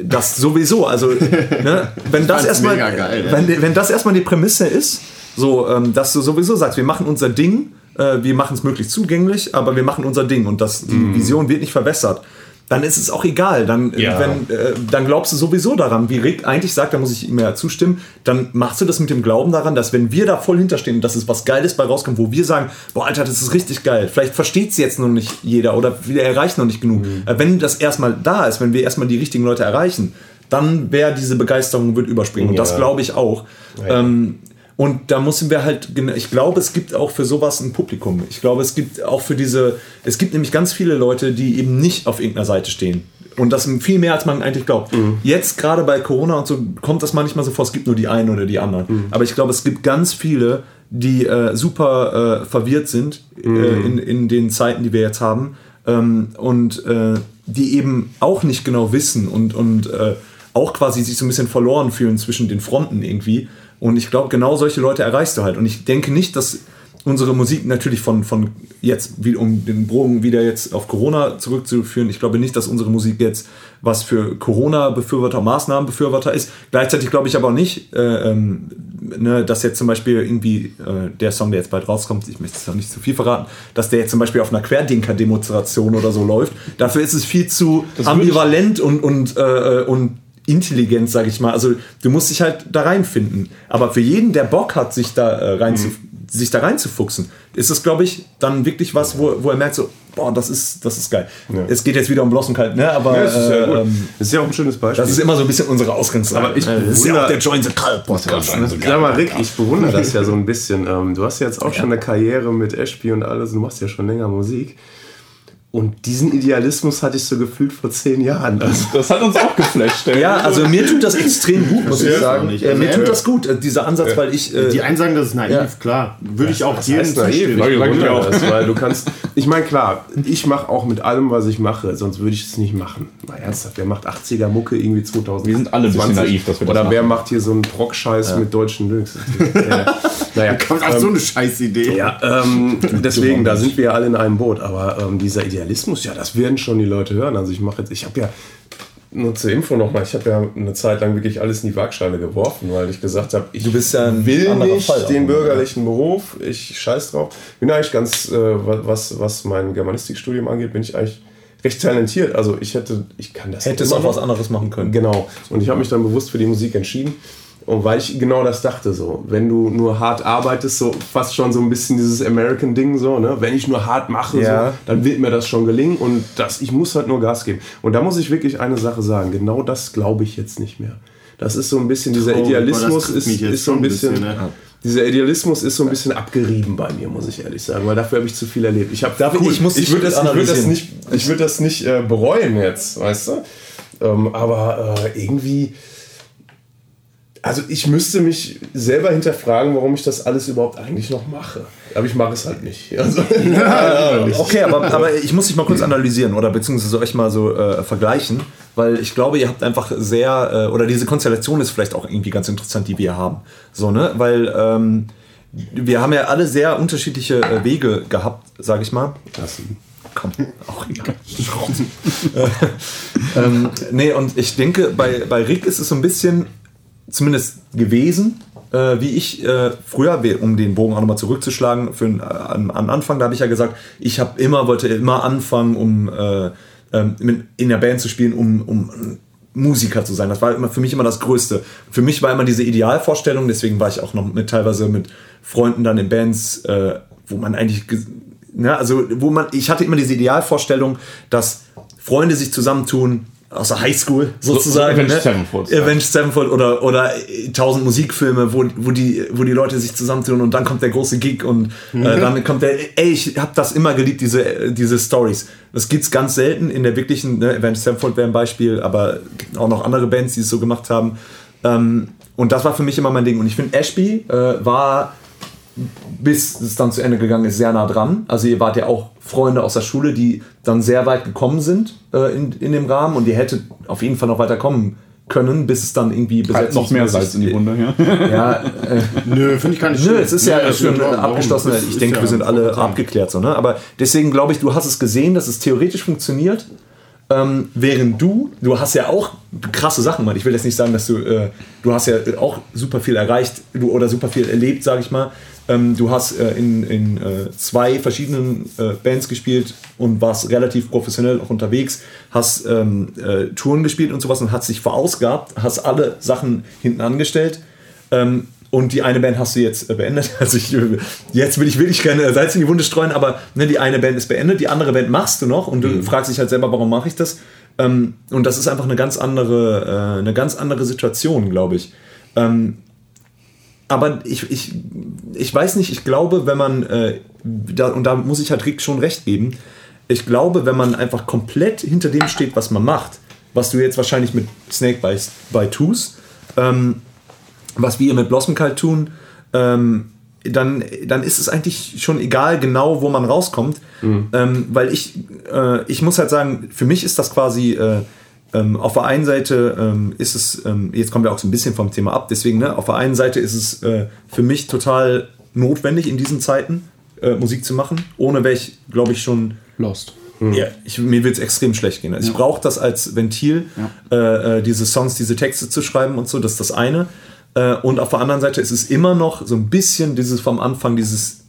das sowieso, also (laughs) ne, wenn das erstmal, geil, wenn, wenn das erstmal die Prämisse ist, so, ähm, dass du sowieso sagst, wir machen unser Ding, äh, wir machen es möglichst zugänglich, aber wir machen unser Ding und das, die mm. Vision wird nicht verwässert dann ist es auch egal. Dann, äh, ja. wenn, äh, dann glaubst du sowieso daran, wie Rick eigentlich sagt, da muss ich ihm ja zustimmen, dann machst du das mit dem Glauben daran, dass wenn wir da voll hinterstehen und dass es was Geiles bei rauskommt, wo wir sagen, boah, Alter, das ist richtig geil. Vielleicht versteht es jetzt noch nicht jeder oder wir erreichen noch nicht genug. Mhm. Äh, wenn das erstmal da ist, wenn wir erstmal die richtigen Leute erreichen, dann wäre diese Begeisterung wird überspringen. Ja. Und das glaube ich auch. Ja. Ähm, und da müssen wir halt, ich glaube, es gibt auch für sowas ein Publikum. Ich glaube, es gibt auch für diese, es gibt nämlich ganz viele Leute, die eben nicht auf irgendeiner Seite stehen. Und das viel mehr, als man eigentlich glaubt. Mhm. Jetzt gerade bei Corona und so kommt das manchmal so vor, es gibt nur die einen oder die anderen. Mhm. Aber ich glaube, es gibt ganz viele, die äh, super äh, verwirrt sind äh, mhm. äh, in, in den Zeiten, die wir jetzt haben. Ähm, und äh, die eben auch nicht genau wissen und, und äh, auch quasi sich so ein bisschen verloren fühlen zwischen den Fronten irgendwie. Und ich glaube, genau solche Leute erreichst du halt. Und ich denke nicht, dass unsere Musik natürlich von, von jetzt, um den Bogen wieder jetzt auf Corona zurückzuführen, ich glaube nicht, dass unsere Musik jetzt was für Corona-Befürworter, Maßnahmen-Befürworter ist. Gleichzeitig glaube ich aber auch nicht, äh, ähm, ne, dass jetzt zum Beispiel irgendwie äh, der Song, der jetzt bald rauskommt, ich möchte es noch nicht zu viel verraten, dass der jetzt zum Beispiel auf einer Querdenker-Demonstration oder so läuft. Dafür ist es viel zu das ambivalent und, und, äh, und Intelligenz, sage ich mal. Also du musst dich halt da reinfinden. Aber für jeden, der Bock hat, sich da äh, rein mhm. zu, sich da reinzufuchsen, ist das, glaube ich, dann wirklich was, wo, wo er merkt so, boah, das ist, das ist geil. Ja. Es geht jetzt wieder um Blossenkalt, ne? Aber ja, das ist, ja äh, ähm, das ist ja auch ein schönes Beispiel. Das ist immer so ein bisschen unsere Ausgangslage. Aber ich das ist ja auch der Join the Cult Podcast. Sag mal, Rick, ich bewundere das ja so ein bisschen. Ähm, du hast ja jetzt auch schon eine Karriere mit Ashby und alles. Du machst ja schon länger Musik. Und diesen Idealismus hatte ich so gefühlt vor zehn Jahren. Also das hat uns auch geflasht. ja, also mir tut das extrem gut, muss ich sagen. Nicht. Äh, mir tut das gut, äh, dieser Ansatz, ja. weil ich. Äh, die einen sagen, das ist naiv, ja. klar. Würde ich auch das jedem naiv. Ich, ich auch. Das, weil du kannst. Ich meine, klar, ich mache auch mit allem, was ich mache, sonst würde ich es nicht machen. Mal ernsthaft, wer macht 80er Mucke irgendwie 2000? Wir sind alle ein bisschen naiv, dass wir Oder das wer macht hier so einen Brock-Scheiß ja. mit deutschen Lyrics? ja. (laughs) Naja, (laughs) kommt ähm, so eine Scheißidee. Ja, ähm, (laughs) deswegen, da sind wir ja alle in einem Boot. Aber ähm, dieser Idealismus, ja, das werden schon die Leute hören. Also ich mache jetzt, ich habe ja nur zur Info nochmal, ich habe ja eine Zeit lang wirklich alles in die Waagschale geworfen, weil ich gesagt habe, ich du bist ja ein will nicht Fall den bürgerlichen Beruf, ich scheiß drauf. Bin eigentlich ganz, äh, was, was mein Germanistikstudium angeht, bin ich eigentlich recht talentiert. Also ich hätte, ich kann das. Hättest auch was anderes machen können. Genau. Und ich habe mich dann bewusst für die Musik entschieden. Und weil ich genau das dachte, so, wenn du nur hart arbeitest, so fast schon so ein bisschen dieses American-Ding, so, ne, wenn ich nur hart mache, ja. so, dann wird mir das schon gelingen und das, ich muss halt nur Gas geben. Und da muss ich wirklich eine Sache sagen, genau das glaube ich jetzt nicht mehr. Das ist so ein bisschen, dieser oh, Idealismus ist, ist so ein bisschen, bisschen ne? dieser Idealismus ist so ein bisschen abgerieben bei mir, muss ich ehrlich sagen, weil dafür habe ich zu viel erlebt. Ich, hab, cool, ich, ich würde das, würd das nicht, ich würd das nicht äh, bereuen jetzt, weißt du? Ähm, aber äh, irgendwie also ich müsste mich selber hinterfragen, warum ich das alles überhaupt eigentlich noch mache. Aber ich mache es halt nicht. (laughs) Also, okay, aber, aber ich muss dich mal kurz analysieren oder beziehungsweise euch mal so äh, vergleichen, weil ich glaube, ihr habt einfach sehr, äh, oder diese Konstellation ist vielleicht auch irgendwie ganz interessant, die wir haben. So, ne? Weil ähm, wir haben ja alle sehr unterschiedliche äh, Wege gehabt, sage ich mal. Das komm, auch egal. (laughs) (laughs) ähm, nee, und ich denke, bei, bei Rick ist es so ein bisschen, zumindest gewesen, äh, wie ich äh, früher, um den Bogen auch nochmal zurückzuschlagen, für einen, an, an Anfang, da habe ich ja gesagt, ich habe immer, wollte immer anfangen, um äh, ähm, in der Band zu spielen, um, um Musiker zu sein. Das war immer für mich immer das Größte. Für mich war immer diese Idealvorstellung, deswegen war ich auch noch mit teilweise mit Freunden dann in Bands, äh, wo man eigentlich, ne, also wo man, ich hatte immer diese Idealvorstellung, dass Freunde sich zusammentun, aus der Highschool sozusagen. Avenged ne? Sevenfold. Avenged Sevenfold oder, oder tausend Musikfilme, wo, wo, die, wo die Leute sich zusammentun und dann kommt der große Gig und äh, mhm. äh, dann kommt der, ey, ich habe das immer geliebt, diese, diese Stories. Das gibt's ganz selten in der wirklichen, ne, Avenged Sevenfold wäre ein Beispiel, aber auch noch andere Bands, die es so gemacht haben. Ähm, und das war für mich immer mein Ding. Und ich finde, Ashby äh, war bis es dann zu Ende gegangen ist, sehr nah dran. Also ihr wart ja auch Freunde aus der Schule, die dann sehr weit gekommen sind äh, in, in dem Rahmen und ihr hättet auf jeden Fall noch weiter kommen können, bis es dann irgendwie besetzt halt noch mehr Salz in die Wunde, ja. (laughs) ja äh, nö, finde ich gar nicht Nö, es ist ja schon abgeschlossen. Ich denke, ja wir sind alle abgeklärt. So, ne? Aber deswegen glaube ich, du hast es gesehen, dass es theoretisch funktioniert. Ähm, während du, du hast ja auch krasse Sachen, Mann. Ich will jetzt nicht sagen, dass du, äh, du hast ja auch super viel erreicht du, oder super viel erlebt, sage ich mal. Ähm, du hast äh, in, in äh, zwei verschiedenen äh, Bands gespielt und warst relativ professionell auch unterwegs, hast ähm, äh, Touren gespielt und sowas und hast dich verausgabt, hast alle Sachen hinten angestellt. Ähm, und die eine Band hast du jetzt äh, beendet. (laughs) Also ich, jetzt will ich wirklich keine Salz in die Wunde streuen, aber ne, die eine Band ist beendet, die andere Band machst du noch und du mhm. fragst dich halt selber, warum mache ich das? Ähm, und das ist einfach eine ganz andere, äh, eine ganz andere Situation, glaube ich. Aber ich, ich, ich weiß nicht, ich glaube, wenn man, äh, da, und da muss ich halt Rick schon recht geben, ich glaube, wenn man einfach komplett hinter dem steht, was man macht, was du jetzt wahrscheinlich mit Snake by, by tust, ähm, was wir mit Blossom Kalt tun, ähm, dann, dann ist es eigentlich schon egal genau, wo man rauskommt. Mhm. Ähm, weil ich, äh, ich muss halt sagen, für mich ist das quasi äh, ähm, auf der einen Seite ähm, ist es, ähm, jetzt kommen wir auch so ein bisschen vom Thema ab, deswegen, ne, auf der einen Seite ist es äh, für mich total notwendig in diesen Zeiten äh, Musik zu machen, ohne welch, glaube ich, schon. Lost. Mhm. Ja, ich, mir wird es extrem schlecht gehen. Also ja. Ich brauche das als Ventil, ja. äh, äh, diese Songs, diese Texte zu schreiben und so, das ist das eine. Äh, und auf der anderen Seite ist es immer noch so ein bisschen dieses vom Anfang, dieses,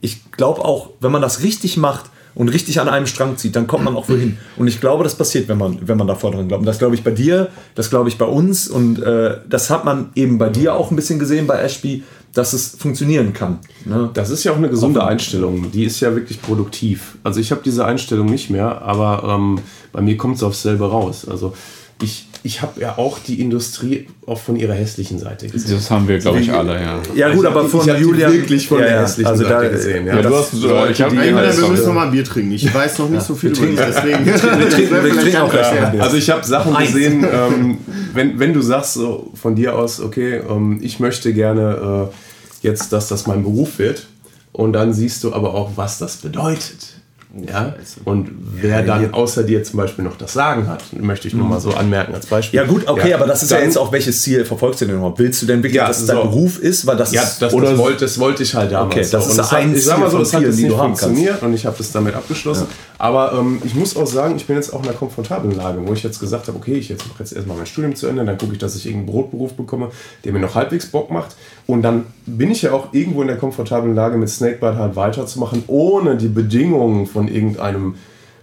ich glaube auch, wenn man das richtig macht, und richtig an einem Strang zieht, dann kommt man auch wohin. Und ich glaube, das passiert, wenn man, wenn man davor dran glaubt. Und das glaube ich bei dir, das glaube ich bei uns und äh, das hat man eben bei dir auch ein bisschen gesehen bei Ashby, dass es funktionieren kann. Ne? Das ist ja auch eine gesunde Einstellung. Die ist ja wirklich produktiv. Also ich habe diese Einstellung nicht mehr, aber ähm, bei mir kommt es aufs selbe raus. Also ich, ich habe ja auch die Industrie auch von ihrer hässlichen Seite gesehen. Das haben wir, glaube ich, alle, ja. Ja, gut, aber von ich Julian wirklich von ja, der hässlichen also Seite da, gesehen. Ja, ja du hast so, ich die halt wir müssen noch mal ein Bier trinken. Ich weiß noch nicht so viel über ihn, deswegen. (laughs) Wir trinken, wir trinken auch gleich Also ich habe Sachen gesehen, (laughs) ähm, wenn, wenn du sagst so von dir aus, okay, ähm, ich möchte gerne äh, jetzt, dass das mein Beruf wird und dann siehst du aber auch, was das bedeutet ja? Und wer dann außer dir zum Beispiel noch das Sagen hat, möchte ich nur mal so anmerken als Beispiel. Ja gut, okay, ja, aber das ist ja jetzt auch, welches Ziel verfolgst du denn überhaupt? Willst du denn wirklich, ja, dass es dein Beruf ist? Weil das ja, das, oder das, wollte, das wollte ich halt damals. Okay, das so. ist ein Ich sag mal so, es hat nicht funktioniert und ich habe das damit abgeschlossen. Aber ähm, ich muss auch sagen, ich bin jetzt auch in einer komfortablen Lage, wo ich jetzt gesagt habe, okay, ich jetzt mache jetzt erstmal mein Studium zu Ende, dann gucke ich, dass ich irgendeinen Brotberuf bekomme, der mir noch halbwegs Bock macht. Und dann bin ich ja auch irgendwo in der komfortablen Lage, mit Snakebite halt weiterzumachen, ohne die Bedingungen von irgendeinem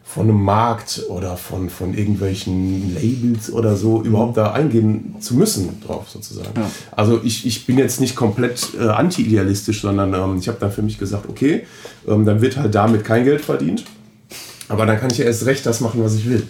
von einem Markt oder von, von irgendwelchen Labels oder so überhaupt da eingehen zu müssen drauf sozusagen. Ja. Also ich, ich bin jetzt nicht komplett äh, anti-idealistisch, sondern ähm, ich habe dann für mich gesagt, okay, ähm, dann wird halt damit kein Geld verdient, aber dann kann ich ja erst recht das machen, was ich will.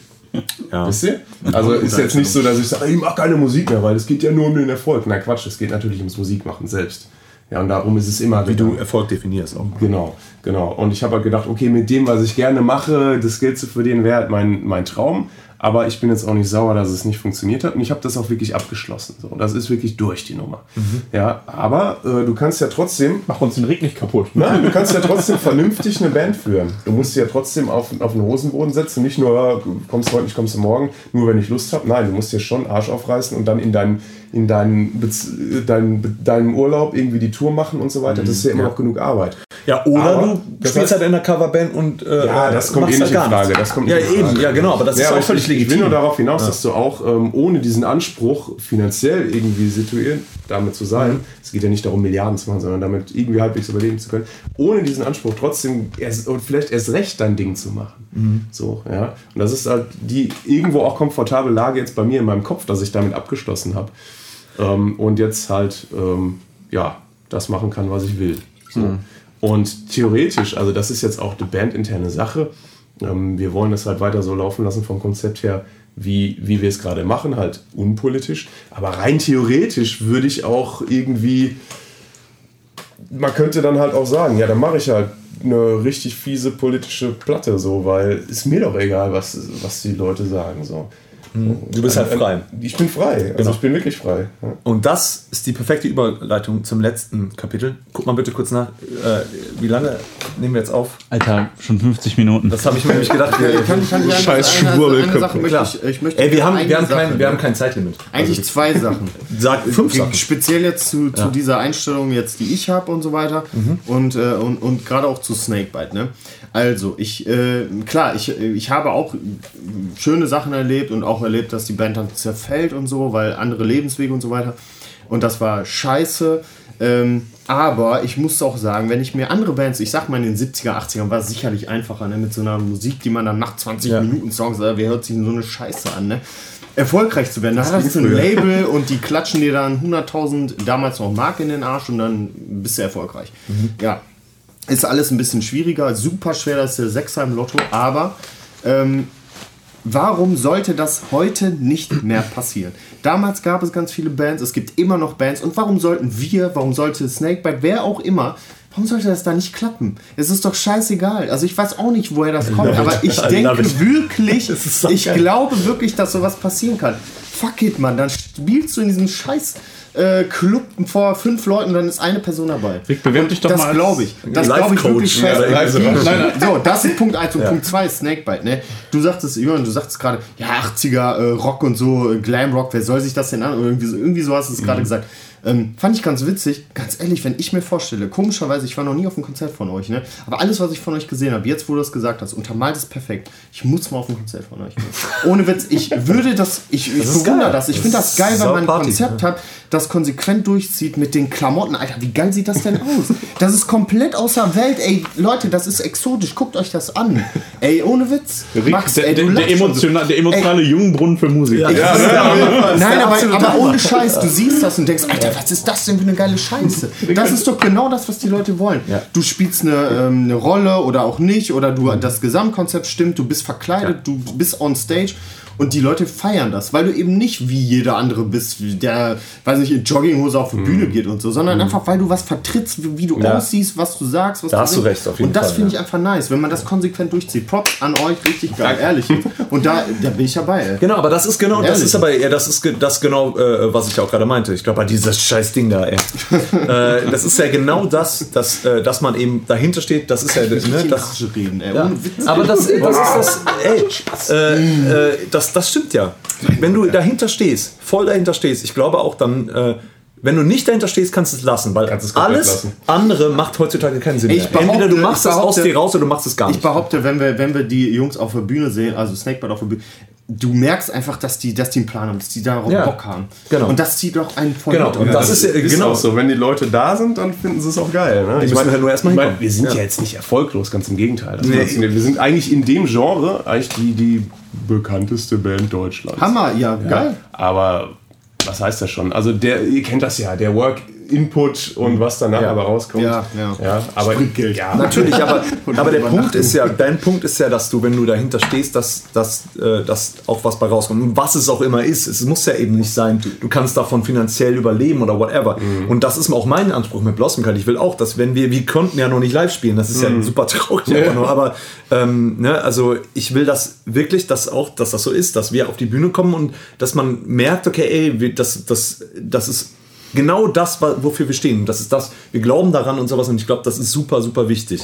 Ja. Wisst ihr? Also (laughs) ist jetzt nicht so, dass ich sage, ich mache keine Musik mehr, weil es geht ja nur um den Erfolg. Na Quatsch, es geht natürlich ums Musikmachen selbst. Ja, und darum ist es immer. Wie du Erfolg definierst auch. Genau, genau. Und ich habe halt gedacht, okay, mit dem, was ich gerne mache, das Geld zu verdienen, wäre halt mein, mein Traum. Aber ich bin jetzt auch nicht sauer, dass es nicht funktioniert hat und ich habe das auch wirklich abgeschlossen. So, das ist wirklich durch die Nummer. Mhm. Ja, aber äh, du kannst ja trotzdem. Mach uns den Rig nicht kaputt. Nein, du kannst ja trotzdem vernünftig eine Band führen. Du musst ja trotzdem auf, auf den Hosenboden setzen, nicht nur kommst du heute nicht, kommst du morgen, nur wenn ich Lust habe. Nein, du musst dir schon Arsch aufreißen und dann in deinen in deinen, dein, deinem Urlaub irgendwie die Tour machen und so weiter. Das ist ja immer ja. noch genug Arbeit. Ja, oder aber du spielst heißt, halt in der Coverband und äh, ja, das kommt eh nicht in Frage. Das kommt ja, eben, Frage. ja genau, aber das ja, ist auch völlig legitim. Ich will nur darauf hinaus, ja. dass du auch ähm, ohne diesen Anspruch finanziell irgendwie situiert damit zu sein, mhm. es geht ja nicht darum Milliarden zu machen, sondern damit irgendwie halbwegs überleben zu können, ohne diesen Anspruch trotzdem erst, und vielleicht erst recht dein Ding zu machen. Mhm. So, ja. Und das ist halt die irgendwo auch komfortable Lage jetzt bei mir in meinem Kopf, dass ich damit abgeschlossen habe. Ähm, und jetzt halt, ähm, ja, das machen kann, was ich will. So. Mhm. Und theoretisch, also das ist jetzt auch eine bandinterne Sache. Ähm, wir wollen das halt weiter so laufen lassen vom Konzept her, wie, wie wir es gerade machen, halt unpolitisch. Aber rein theoretisch würde ich auch irgendwie, man könnte dann halt auch sagen, ja, dann mache ich halt eine richtig fiese politische Platte so, weil ist mir doch egal, was, was die Leute sagen so. Mhm. Du bist halt frei. Ich bin frei. Also genau. ich bin wirklich frei. Ja. Und das ist die perfekte Überleitung zum letzten Kapitel. Guck mal bitte kurz nach, äh, wie lange nehmen wir jetzt auf? Alter, schon 50 Minuten. Das habe ich mir nämlich gedacht. Wir, kann, kann ich Scheiß Schwurbelköpfe. Ich, ich möchte Ey, wir haben, wir, haben kein, wir haben kein Zeitlimit. Eigentlich also, zwei Sachen. Sag fünf Sachen. Speziell jetzt zu, zu ja. dieser Einstellung, jetzt, die ich habe und so weiter. Mhm. Und, äh, und, und gerade auch zu Snakebite. Ne? Also, ich, äh, klar, ich, ich habe auch schöne Sachen erlebt und auch erlebt, dass die Band dann zerfällt und so, weil andere Lebenswege und so weiter. Und das war scheiße. Ähm, aber ich muss auch sagen, wenn ich mir andere Bands, ich sag mal in den 70er, 80ern, war es sicherlich einfacher, ne, mit so einer Musik, die man dann nach 20 ja. Minuten Songs, äh, wer hört sich denn so eine Scheiße an, ne? Erfolgreich zu werden. Da hast du ein Label und die klatschen dir dann 100.000 damals noch Mark in den Arsch und dann bist du erfolgreich. Mhm. Ja, ist alles ein bisschen schwieriger, super schwer, das ist der Sechser im Lotto, aber ähm, warum sollte das heute nicht mehr passieren? Damals gab es ganz viele Bands, es gibt immer noch Bands und warum sollten wir, warum sollte Snakebite, wer auch immer, warum sollte das da nicht klappen? Es ist doch scheißegal. Also ich weiß auch nicht, woher das kommt, aber ich (laughs) denke wirklich, (laughs) ich glaube wirklich, dass sowas passieren kann. Fuck it, man, dann spielst du in diesem scheiß äh, Club vor fünf Leuten, dann ist eine Person dabei. Rick, bewerb dich doch das mal. Das glaube ich. Das glaube ich wirklich fest. Ja, nein, nein. So, das ist Punkt 1 und ja. Punkt 2 ist Snakebite. Ne? Du sagtest, Jörn, du sagst gerade, ja, 80er äh, Rock und so, äh, Glam Rock, wer soll sich das denn an? Irgendwie so, irgendwie so hast du es mhm. gerade gesagt. Ähm, fand ich ganz witzig. Ganz ehrlich, wenn ich mir vorstelle, komischerweise, ich war noch nie auf einem Konzert von euch, ne? Aber alles, was ich von euch gesehen habe, jetzt wo du das gesagt hast, untermalt es perfekt. Ich muss mal auf ein Konzert von euch. Gehen. (laughs) Ohne Witz, ich würde das, ich, ich bewundere das. Ich finde das geil, wenn man ein Party, Konzept ja. hat, das konsequent durchzieht mit den Klamotten. Alter, wie geil sieht das denn aus? Das ist komplett außer Welt. Ey, Leute, das ist exotisch. Guckt euch das an. Ey, ohne Witz. Rick, Max, der, ey, der, der, emotional, der emotionale ey, Jungbrunnen für Musik. Ja, ja, ja, Nein, aber, aber ohne Scheiß. Du siehst das und denkst, Alter, was ist das denn für eine geile Scheiße? Das ist doch genau das, was die Leute wollen. Du spielst eine, ähm, eine Rolle oder auch nicht oder du das Gesamtkonzept stimmt, du bist verkleidet, du bist on stage und die Leute feiern das, weil du eben nicht wie jeder andere bist, der, weiß nicht, in Jogginghose auf die mm. Bühne geht und so, sondern mm. einfach, weil du was vertrittst, wie du ja. aussiehst, was du sagst, was da du hast du recht, auf jeden Und das finde ich einfach nice, wenn man das konsequent durchzieht. Props an euch, richtig geil, ehrlich. Und da, da bin ich dabei. Ey. Genau, aber das ist genau, ehrlich. das ist aber, ja, das ist das genau, äh, was ich auch gerade meinte. Ich glaube, dieses scheiß Ding da, ey. (laughs) äh, das ist ja genau das, dass, äh, dass man eben dahinter steht, das ist ja, ne, das, reden, ey. Ja. Aber das, das ist das, ey, äh, äh, das, das stimmt ja. Wenn du dahinter stehst, voll dahinter stehst, ich glaube auch dann, äh, wenn du nicht dahinter stehst, kannst du es lassen, weil alles lassen. andere macht heutzutage keinen Sinn mehr. Behaupte, Entweder du machst es aus dir raus oder du machst es gar nicht. Ich behaupte, wenn wir, wenn wir die Jungs auf der Bühne sehen, also Snakebite auf der Bühne, du merkst einfach, dass die, dass die einen Plan haben, dass die darauf ja, Bock haben. Genau. Und das zieht doch einen voll Genau, und das, das, ist, ist genau so. Wenn die Leute da sind, dann finden sie es auch geil. Ne? Ich meine, halt nur erstmal ich mein, wir sind ja. ja. jetzt nicht erfolglos, ganz im Gegenteil. Nee. Wir sind eigentlich in dem Genre eigentlich die, die bekannteste Band Deutschlands. Hammer, ja, geil. aber was heißt das schon? Also der, ihr kennt das ja, der Work Input und was danach ja. aber rauskommt. Ja, ja. ja aber Geld. Ja. Natürlich, aber, (laughs) aber der Punkt ist ja, dein Punkt ist ja, dass du, wenn du dahinter stehst, dass, dass, äh, dass auch was bei rauskommt. Und was es auch immer ist, es muss ja eben nicht sein, du kannst davon finanziell überleben oder whatever. Mhm. Und das ist auch mein Anspruch mit Blossom Cut. Ich will auch, dass wenn wir, wir konnten ja noch nicht live spielen, das ist mhm. ja super traurig, ja. nur, aber ähm, ne, also ich will das wirklich, dass auch, dass das so ist, dass wir auf die Bühne kommen und dass man merkt, okay, ey, das, das, das ist genau das, wofür wir stehen. Das ist das, wir glauben daran und sowas und ich glaube, das ist super, super wichtig.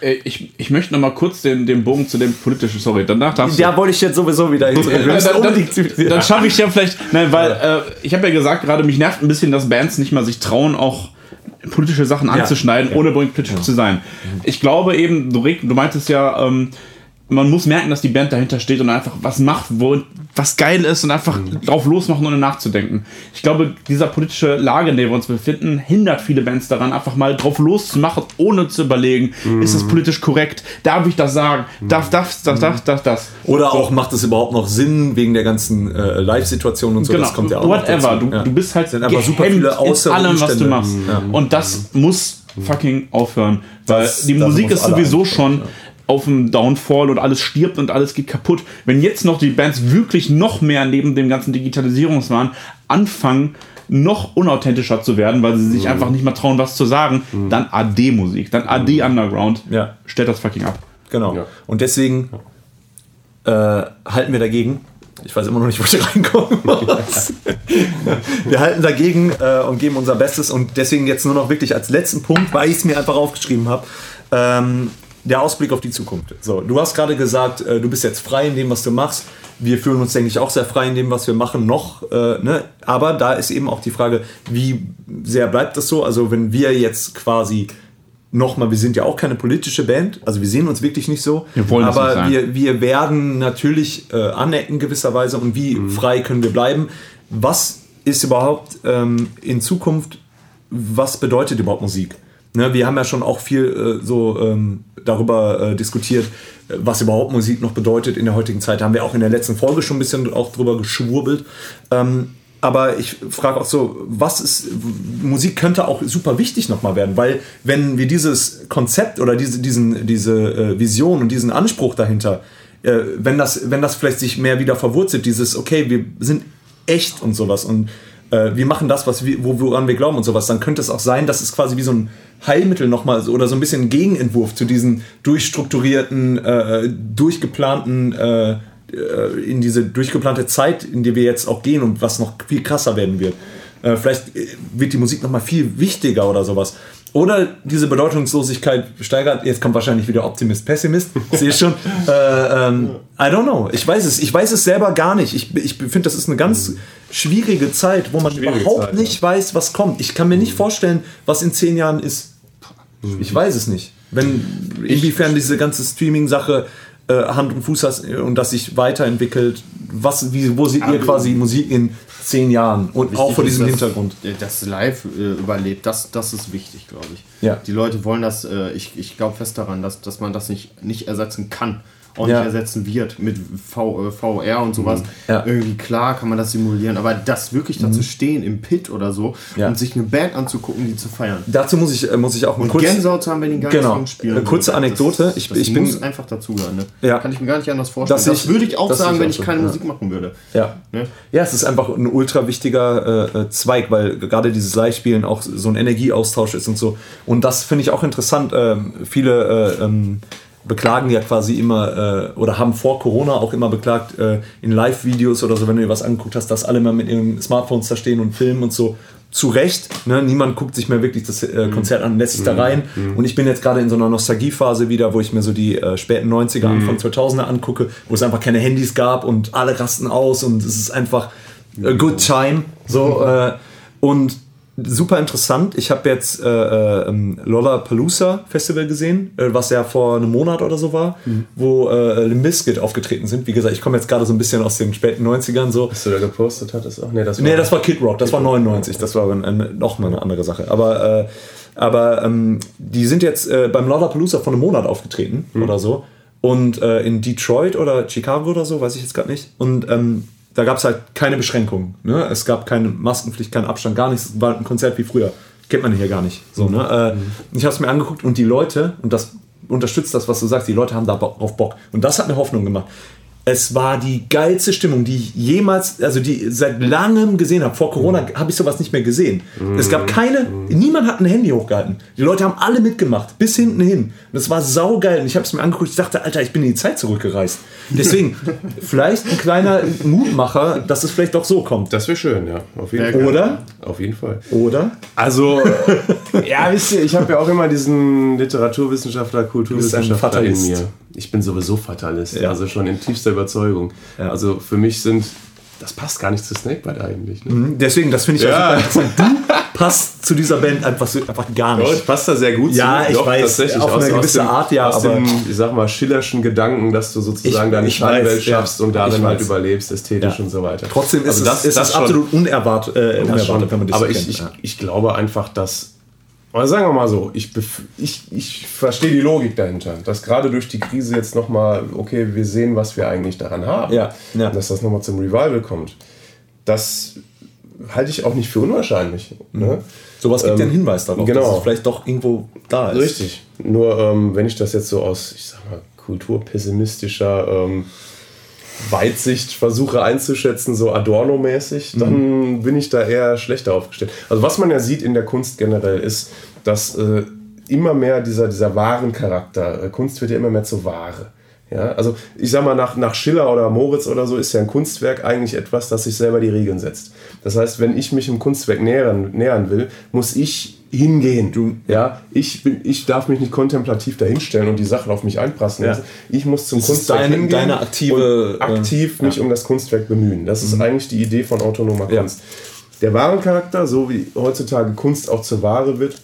Äh, ich, ich möchte noch mal kurz den, den Bogen zu dem politischen, sorry, danach darfst Ja, wollte ich jetzt sowieso wieder hin. (laughs) dann, dann, dann schaffe ich ja vielleicht, nein, weil ja. äh, ich habe ja gesagt, gerade mich nervt ein bisschen, dass Bands nicht mal sich trauen, auch politische Sachen anzuschneiden, ja. ohne politisch ja. zu sein. Ich glaube eben, du, du meintest ja, ähm, man muss merken, dass die Band dahinter steht und einfach was macht, wo was geil ist und einfach mhm. drauf losmachen, ohne nachzudenken. Ich glaube, dieser politische Lage, in der wir uns befinden, hindert viele Bands daran, einfach mal drauf loszumachen, ohne zu überlegen, mhm. ist das politisch korrekt? Darf ich das sagen? Mhm. Darf das, das, das, das, das? Oder auch, macht es überhaupt noch Sinn wegen der ganzen äh, Live-Situation und so? Genau. Das kommt ja auch Whatever. Du, ja. du bist halt einfach super viele in allem, was du machst. Ja. Und das muss fucking aufhören. Weil das, die Musik ist sowieso schon auf dem Downfall und alles stirbt und alles geht kaputt. Wenn jetzt noch die Bands wirklich noch mehr neben dem ganzen Digitalisierungswahn anfangen, noch unauthentischer zu werden, weil sie sich mhm. einfach nicht mehr trauen, was zu sagen, mhm. dann AD-Musik, dann AD mhm. Underground. Ja. Stellt das fucking ab. Genau. Ja. Und deswegen äh, halten wir dagegen. Ich weiß immer noch nicht, wo ich (laughs) reinkommen muss. wir halten dagegen äh, und geben unser Bestes. Und deswegen jetzt nur noch wirklich als letzten Punkt, weil ich es mir einfach aufgeschrieben habe. Ähm, der Ausblick auf die Zukunft. So, du hast gerade gesagt, äh, du bist jetzt frei in dem, was du machst. Wir fühlen uns, denke ich, auch sehr frei in dem, was wir machen, noch. Äh, ne? Aber da ist eben auch die Frage, wie sehr bleibt das so? Also, wenn wir jetzt quasi nochmal, wir sind ja auch keine politische Band, also wir sehen uns wirklich nicht so, wir wollen aber nicht wir, wir werden natürlich äh, anecken gewisserweise und wie mhm. frei können wir bleiben? Was ist überhaupt ähm, in Zukunft, was bedeutet überhaupt Musik? Ne, wir haben ja schon auch viel äh, so ähm, darüber äh, diskutiert, äh, was überhaupt Musik noch bedeutet in der heutigen Zeit. Da haben wir auch in der letzten Folge schon ein bisschen auch drüber geschwurbelt. Ähm, aber ich frage auch so, was ist, Musik könnte auch super wichtig nochmal werden, weil wenn wir dieses Konzept oder diese, diesen, diese äh, Vision und diesen Anspruch dahinter, äh, wenn, das, wenn das vielleicht sich mehr wieder verwurzelt, dieses, okay, wir sind echt und sowas und äh, wir machen das, was wir, woran wir glauben und sowas, dann könnte es auch sein, dass es quasi wie so ein Heilmittel nochmal oder so ein bisschen Gegenentwurf zu diesen durchstrukturierten, äh, durchgeplanten, äh, äh, in diese durchgeplante Zeit, in die wir jetzt auch gehen und was noch viel krasser werden wird. Äh, vielleicht äh, wird die Musik nochmal viel wichtiger oder sowas. Oder diese Bedeutungslosigkeit steigert. Jetzt kommt wahrscheinlich wieder Optimist, Pessimist. Sehe schon. Äh, ähm, I don't know. Ich weiß es. Ich weiß es selber gar nicht. Ich, ich finde, das ist eine ganz schwierige Zeit, wo man schwierige überhaupt Zeit, nicht ja. weiß, was kommt. Ich kann mir nicht vorstellen, was in zehn Jahren ist. Ich weiß es nicht. Wenn, inwiefern diese ganze Streaming-Sache äh, Hand und Fuß hat und das sich weiterentwickelt. Was, wie, wo seht ihr quasi Musik in zehn Jahren und auch vor diesem ist, dass, Hintergrund? Das live äh, überlebt, das, das ist wichtig, glaube ich. Ja. Die Leute wollen das, äh, ich, ich glaube fest daran, dass, dass man das nicht, nicht ersetzen kann auch nicht ersetzen wird mit v, äh, VR und sowas. Ja. Irgendwie klar kann man das simulieren, aber das wirklich dazu mhm. stehen im Pit oder so ja. und sich eine Band anzugucken, die zu feiern. Dazu muss ich, äh, muss ich auch mal kurz... Gänsehaut haben, wenn die gar genau. Songs spielen. Eine kurze Anekdote. Das, ich, das ich muss einfach dazugehören. Ne? Ja. Kann ich mir gar nicht anders vorstellen. Das, das würde ich auch sagen, wenn ich keine Musik machen würde. Ja. Ne? ja, es ist einfach ein ultra wichtiger äh, äh Zweig, weil gerade dieses Live-Spielen auch so ein Energieaustausch ist und so. Und das finde ich auch interessant. Ähm, viele äh, ähm, beklagen ja quasi immer äh, oder haben vor Corona auch immer beklagt äh, in Live-Videos oder so, wenn du dir was angeguckt hast, dass alle mal mit ihren Smartphones da stehen und filmen und so. Zu Recht, ne? niemand guckt sich mehr wirklich das äh, mhm. Konzert an, lässt sich da mhm. rein. Mhm. Und ich bin jetzt gerade in so einer Nostalgiephase wieder, wo ich mir so die äh, späten 90er, Anfang 2000er angucke, wo es einfach keine Handys gab und alle rasten aus und es ist einfach a good time. So, äh, und super interessant. Ich habe jetzt äh, äh, Lollapalooza Festival gesehen, äh, was ja vor einem Monat oder so war, mhm. wo äh, Limp Bizkit aufgetreten sind. Wie gesagt, ich komme jetzt gerade so ein bisschen aus den späten 90ern. So. Was du da gepostet hattest auch? Nee, das war, nee, das war Kid Rock, das Kid war 99, Rock. das war ein, noch mal eine andere Sache. Aber, äh, aber ähm, die sind jetzt äh, beim Lollapalooza vor einem Monat aufgetreten mhm. oder so. Und äh, in Detroit oder Chicago oder so, weiß ich jetzt gerade nicht. Und ähm, da gab es halt keine Beschränkungen. Ne? Es gab keine Maskenpflicht, keinen Abstand, gar nichts. War ein Konzert wie früher. kennt man hier gar nicht. So, ne? Äh, ich habe es mir angeguckt und die Leute, und das unterstützt das, was du sagst, die Leute haben darauf Bock. Und das hat mir Hoffnung gemacht. Es war die geilste Stimmung, die ich jemals, also die seit langem gesehen habe. Vor Corona habe ich sowas nicht mehr gesehen. Es gab keine, niemand hat ein Handy hochgehalten. Die Leute haben alle mitgemacht, bis hinten hin. Und das war saugeil. Und ich habe es mir angeguckt, ich dachte, Alter, ich bin in die Zeit zurückgereist. Deswegen, (laughs) vielleicht ein kleiner Mutmacher, dass es vielleicht doch so kommt. Das wäre schön, ja. Auf jeden Fall. Oder? Auf jeden Fall. Oder? Also, (laughs) ja, wisst ihr, ich habe ja auch immer diesen Literaturwissenschaftler, Kulturwissenschaftler in mir. Ich bin sowieso Fatalist, ja. also schon in tiefster Überzeugung. Ja. Also für mich sind das passt gar nicht zu Snakebite eigentlich. Ne? Mhm, deswegen, das finde ich ja. interessant. Du passt zu dieser Band einfach, einfach gar nicht. Doch, passt da sehr gut ja, zu. Ja, ich weiß, tatsächlich. auf aus, eine gewisse dem, Art, ja. Aus aber dem, ich sag mal, schillerschen Gedanken, dass du sozusagen ich, deine Schallwelt schaffst und darin halt überlebst, ästhetisch und so weiter. Trotzdem ist also das, es, das, ist absolut unerwartet, äh, unerwartet wenn man das Aber so ich, ich, ich glaube einfach, dass aber sagen wir mal so, ich, ich, ich verstehe die Logik dahinter, dass gerade durch die Krise jetzt nochmal, okay, wir sehen, was wir eigentlich daran haben, ja, ja. dass das nochmal zum Revival kommt. Das halte ich auch nicht für unwahrscheinlich. Mhm. Ne? Sowas gibt ähm, ja einen Hinweis darauf, genau. dass es vielleicht doch irgendwo da ist. Richtig. Nur ähm, wenn ich das jetzt so aus, ich sag mal, kulturpessimistischer ähm, Weitsicht versuche einzuschätzen, so Adorno-mäßig, dann mhm. bin ich da eher schlechter aufgestellt. Also was man ja sieht in der Kunst generell ist, dass äh, immer mehr dieser, dieser wahren Charakter, äh, Kunst wird ja immer mehr zur Ware. Ja, also ich sag mal, nach, nach Schiller oder Moritz oder so ist ja ein Kunstwerk eigentlich etwas, das sich selber die Regeln setzt. Das heißt, wenn ich mich im Kunstwerk nähern, nähern will, muss ich hingehen. Du, ja, ich, bin, ich darf mich nicht kontemplativ dahinstellen und die Sachen auf mich einprassen lassen. Ja. Ich muss zum das Kunstwerk deine, hingehen deine aktive, und aktiv äh, mich ja. um das Kunstwerk bemühen. Das mhm. ist eigentlich die Idee von autonomer Kunst. Der Warencharakter, so wie heutzutage Kunst auch zur Ware wird,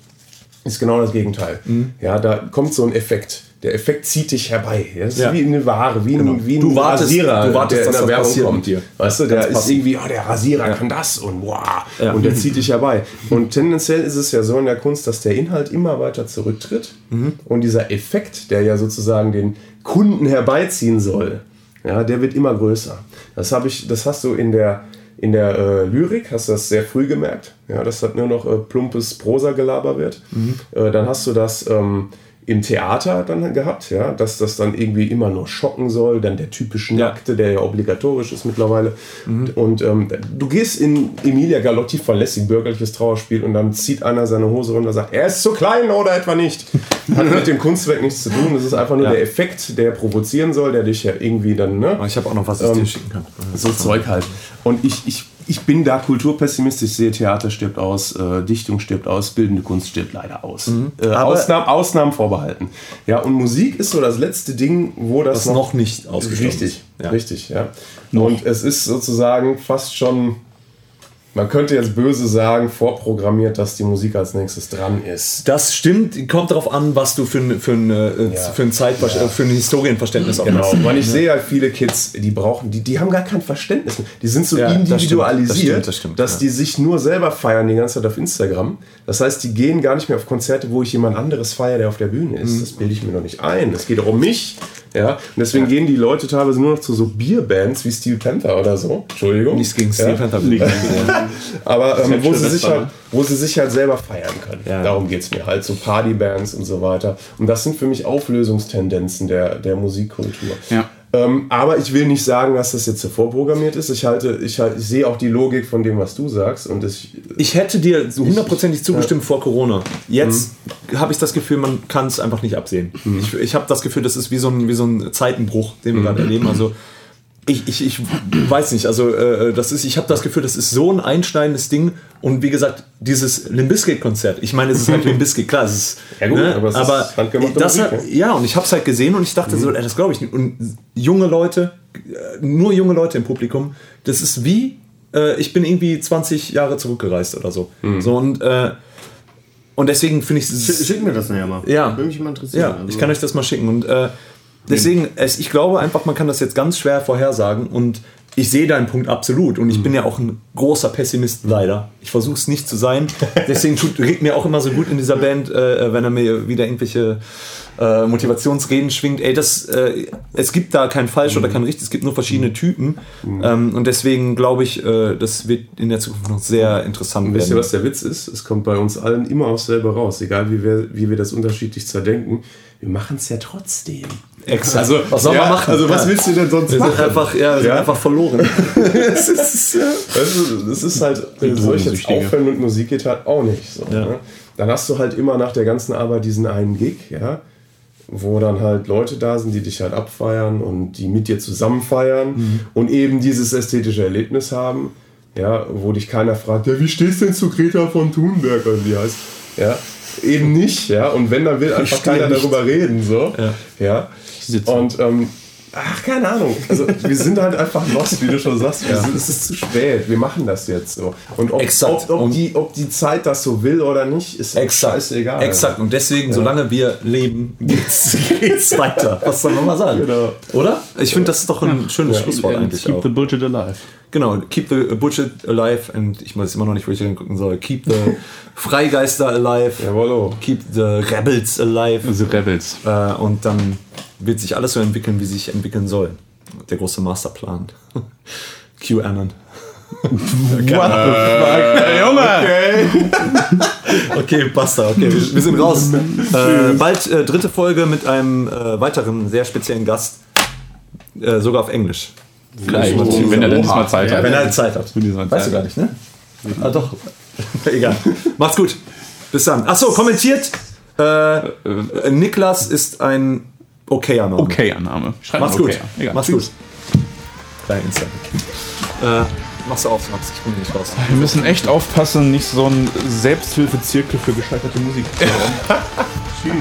ist genau das Gegenteil. Mhm. Ja, da kommt so ein Effekt der Effekt zieht dich herbei. Das ist ja. wie eine Ware, wie ein, genau. wie ein du wartest, Rasierer, du wartest, der in der Werbung kommt. Dir. Weißt du, der ist irgendwie, oh, der Rasierer ja. kann das und wow, ja. und der zieht dich herbei. Und tendenziell ist es ja so in der Kunst, dass der Inhalt immer weiter zurücktritt mhm. und dieser Effekt, der ja sozusagen den Kunden herbeiziehen soll, ja, der wird immer größer. Das habe ich, das hast du in der in der äh, Lyrik hast du das sehr früh gemerkt, ja, dass das nur noch äh, plumpes Prosa-Gelaber wird. Mhm. Äh, dann hast du das ähm, im Theater dann gehabt, ja, dass das dann irgendwie immer nur schocken soll, dann der typische Nackte, der ja obligatorisch ist mittlerweile. Mhm. Und ähm, du gehst in Emilia Galotti verlässig bürgerliches Trauerspiel und dann zieht einer seine Hose runter und sagt, er ist zu klein oder etwa nicht. Hat mit dem Kunstwerk nichts zu tun. Das ist einfach nur ja. der Effekt, der provozieren soll, der dich ja irgendwie dann. Ne, ich habe auch noch was, was ich ähm, dir schicken kann. So Zeug halt. Und ich, ich ich bin da kulturpessimistisch, ich sehe Theater stirbt aus, äh, Dichtung stirbt aus, bildende Kunst stirbt leider aus. Mhm. Äh, Ausnahmen, Ausnahmen vorbehalten. Ja, und Musik ist so das letzte Ding, wo das, das noch, noch, nicht ausgestorben richtig, ist. Ja. Richtig, ja. Und es ist sozusagen fast schon man könnte jetzt böse sagen, vorprogrammiert, dass die Musik als nächstes dran ist. Das stimmt, kommt darauf an, was du für ein, für ein, äh, ja. für ein, Zeitver ja. für ein Historienverständnis auch genau. hast. Genau, ich sehe halt viele Kids, die brauchen, die, die haben gar kein Verständnis. Die sind so ja, individualisiert, das stimmt, das stimmt, dass die sich nur selber feiern die ganze Zeit auf Instagram. Das heißt, die gehen gar nicht mehr auf Konzerte, wo ich jemand anderes feiere, der auf der Bühne ist. Mhm. Das bilde ich mir noch nicht ein. Es geht auch um mich. Ja, und deswegen ja. gehen die Leute teilweise nur noch zu so Bierbands wie Steel Panther oder so. Entschuldigung. Nichts gegen Steel ja. Panther. (laughs) Aber ähm, wo, sie sich halt, wo sie sich halt selber feiern können. Ja. Darum geht es mir. Halt so Partybands und so weiter. Und das sind für mich Auflösungstendenzen der, der Musikkultur. Ja. Ähm, aber ich will nicht sagen, dass das jetzt so vorprogrammiert ist. Ich halte, ich, halt, ich sehe auch die Logik von dem, was du sagst. Und ich, ich hätte dir so hundertprozentig zugestimmt ja. vor Corona. Jetzt mhm. habe ich das Gefühl, man kann es einfach nicht absehen. Mhm. Ich, ich habe das Gefühl, das ist wie so ein, wie so ein Zeitenbruch, den wir mhm. gerade erleben. Also ich, ich, ich weiß nicht, also äh, das ist, ich habe das Gefühl, das ist so ein einschneidendes Ding und wie gesagt, dieses Limbiskit-Konzert, ich meine, es ist halt Limbiskit, klar, es ist, ja gut, ne, aber, es aber ist das Musik, hat, ja, und ich habe es halt gesehen und ich dachte mhm. so, ey, das glaube ich nicht. Und junge Leute, äh, nur junge Leute im Publikum, das ist wie, äh, ich bin irgendwie 20 Jahre zurückgereist oder so. Mhm. So und äh, und deswegen finde ich es. Schick mir das nachher mal. Ja. Würde mich mal interessieren. Ja, also. ich kann euch das mal schicken. Und äh, Deswegen, es, ich glaube einfach, man kann das jetzt ganz schwer vorhersagen und ich sehe deinen Punkt absolut und ich bin ja auch ein großer Pessimist leider. Ich versuche es nicht zu sein. Deswegen tut, regt mir auch immer so gut in dieser Band, äh, wenn er mir wieder irgendwelche äh, Motivationsreden schwingt, ey, das, äh, es gibt da kein falsch mhm. oder kein richtig, es gibt nur verschiedene mhm. Typen. Mhm. Ähm, und deswegen glaube ich, äh, das wird in der Zukunft noch sehr interessant und werden. Wisst ihr, was der Witz ist? Es kommt bei uns allen immer aufs selbe raus, egal wie wir, wie wir das unterschiedlich zerdenken. Wir machen es ja trotzdem. Exakt. Also, was soll ja, man machen? Also, was willst du denn sonst wir machen? Sind einfach, ja, wir sind einfach verloren. (laughs) das, ist, also, das ist halt, soll ich jetzt aufhören mit Musik geht halt auch nicht so. Ne? Dann hast du halt immer nach der ganzen Arbeit diesen einen Gig, ja wo dann halt Leute da sind, die dich halt abfeiern und die mit dir zusammen feiern mhm. und eben dieses ästhetische Erlebnis haben, ja, wo dich keiner fragt, ja, wie stehst du denn zu Greta von Thunberg oder wie heißt, ja, eben nicht, ja, und wenn, dann will einfach keiner nicht. darüber reden, so, ja, ja. und ähm, Ach, keine Ahnung. Also wir sind halt einfach lost, wie du schon sagst. Ja. Sind, es ist zu spät. Wir machen das jetzt so. Und ob, Exakt. ob, ob, die, ob die Zeit das so will oder nicht, ist Exakt. scheißegal. Exakt. Und deswegen, ja. solange wir leben, geht's, (laughs) geht's weiter. Was soll man mal sagen? Genau. Oder? Ich finde, das ist doch ein ja. schönes Schlusswort eigentlich Keep auch. the bullshit alive. Genau, keep the bullshit alive and ich weiß immer noch nicht, wo ich hingucken soll. Keep the (laughs) Freigeister alive. Jawollo. Keep the rebels alive. The rebels. Äh, und dann wird sich alles so entwickeln, wie sich entwickeln soll. Der große Masterplan. (laughs) QAnon. (laughs) What the fuck? Äh, Junge! Okay. okay, basta. Okay, wir, wir sind raus. äh, bald äh, dritte Folge mit einem äh, weiteren sehr speziellen Gast. Äh, sogar auf Englisch. Vielleicht, oh, wenn er dann diesmal Zeit hat. Wenn er Zeit hat. Weißt du gar nicht, ne? Ah, doch. (laughs) Egal. Macht's gut. Bis dann. Achso, kommentiert. Äh, Niklas ist ein okayer Name. Okayer Name. Schreib Mach's gut. Egal. Mach's gut. Dein Insta. Äh, machst du auf, Max. Ich bin nicht raus. Wir müssen echt aufpassen, nicht so ein Selbsthilfezirkel für gescheiterte Musik zu haben. (laughs) Tschüss.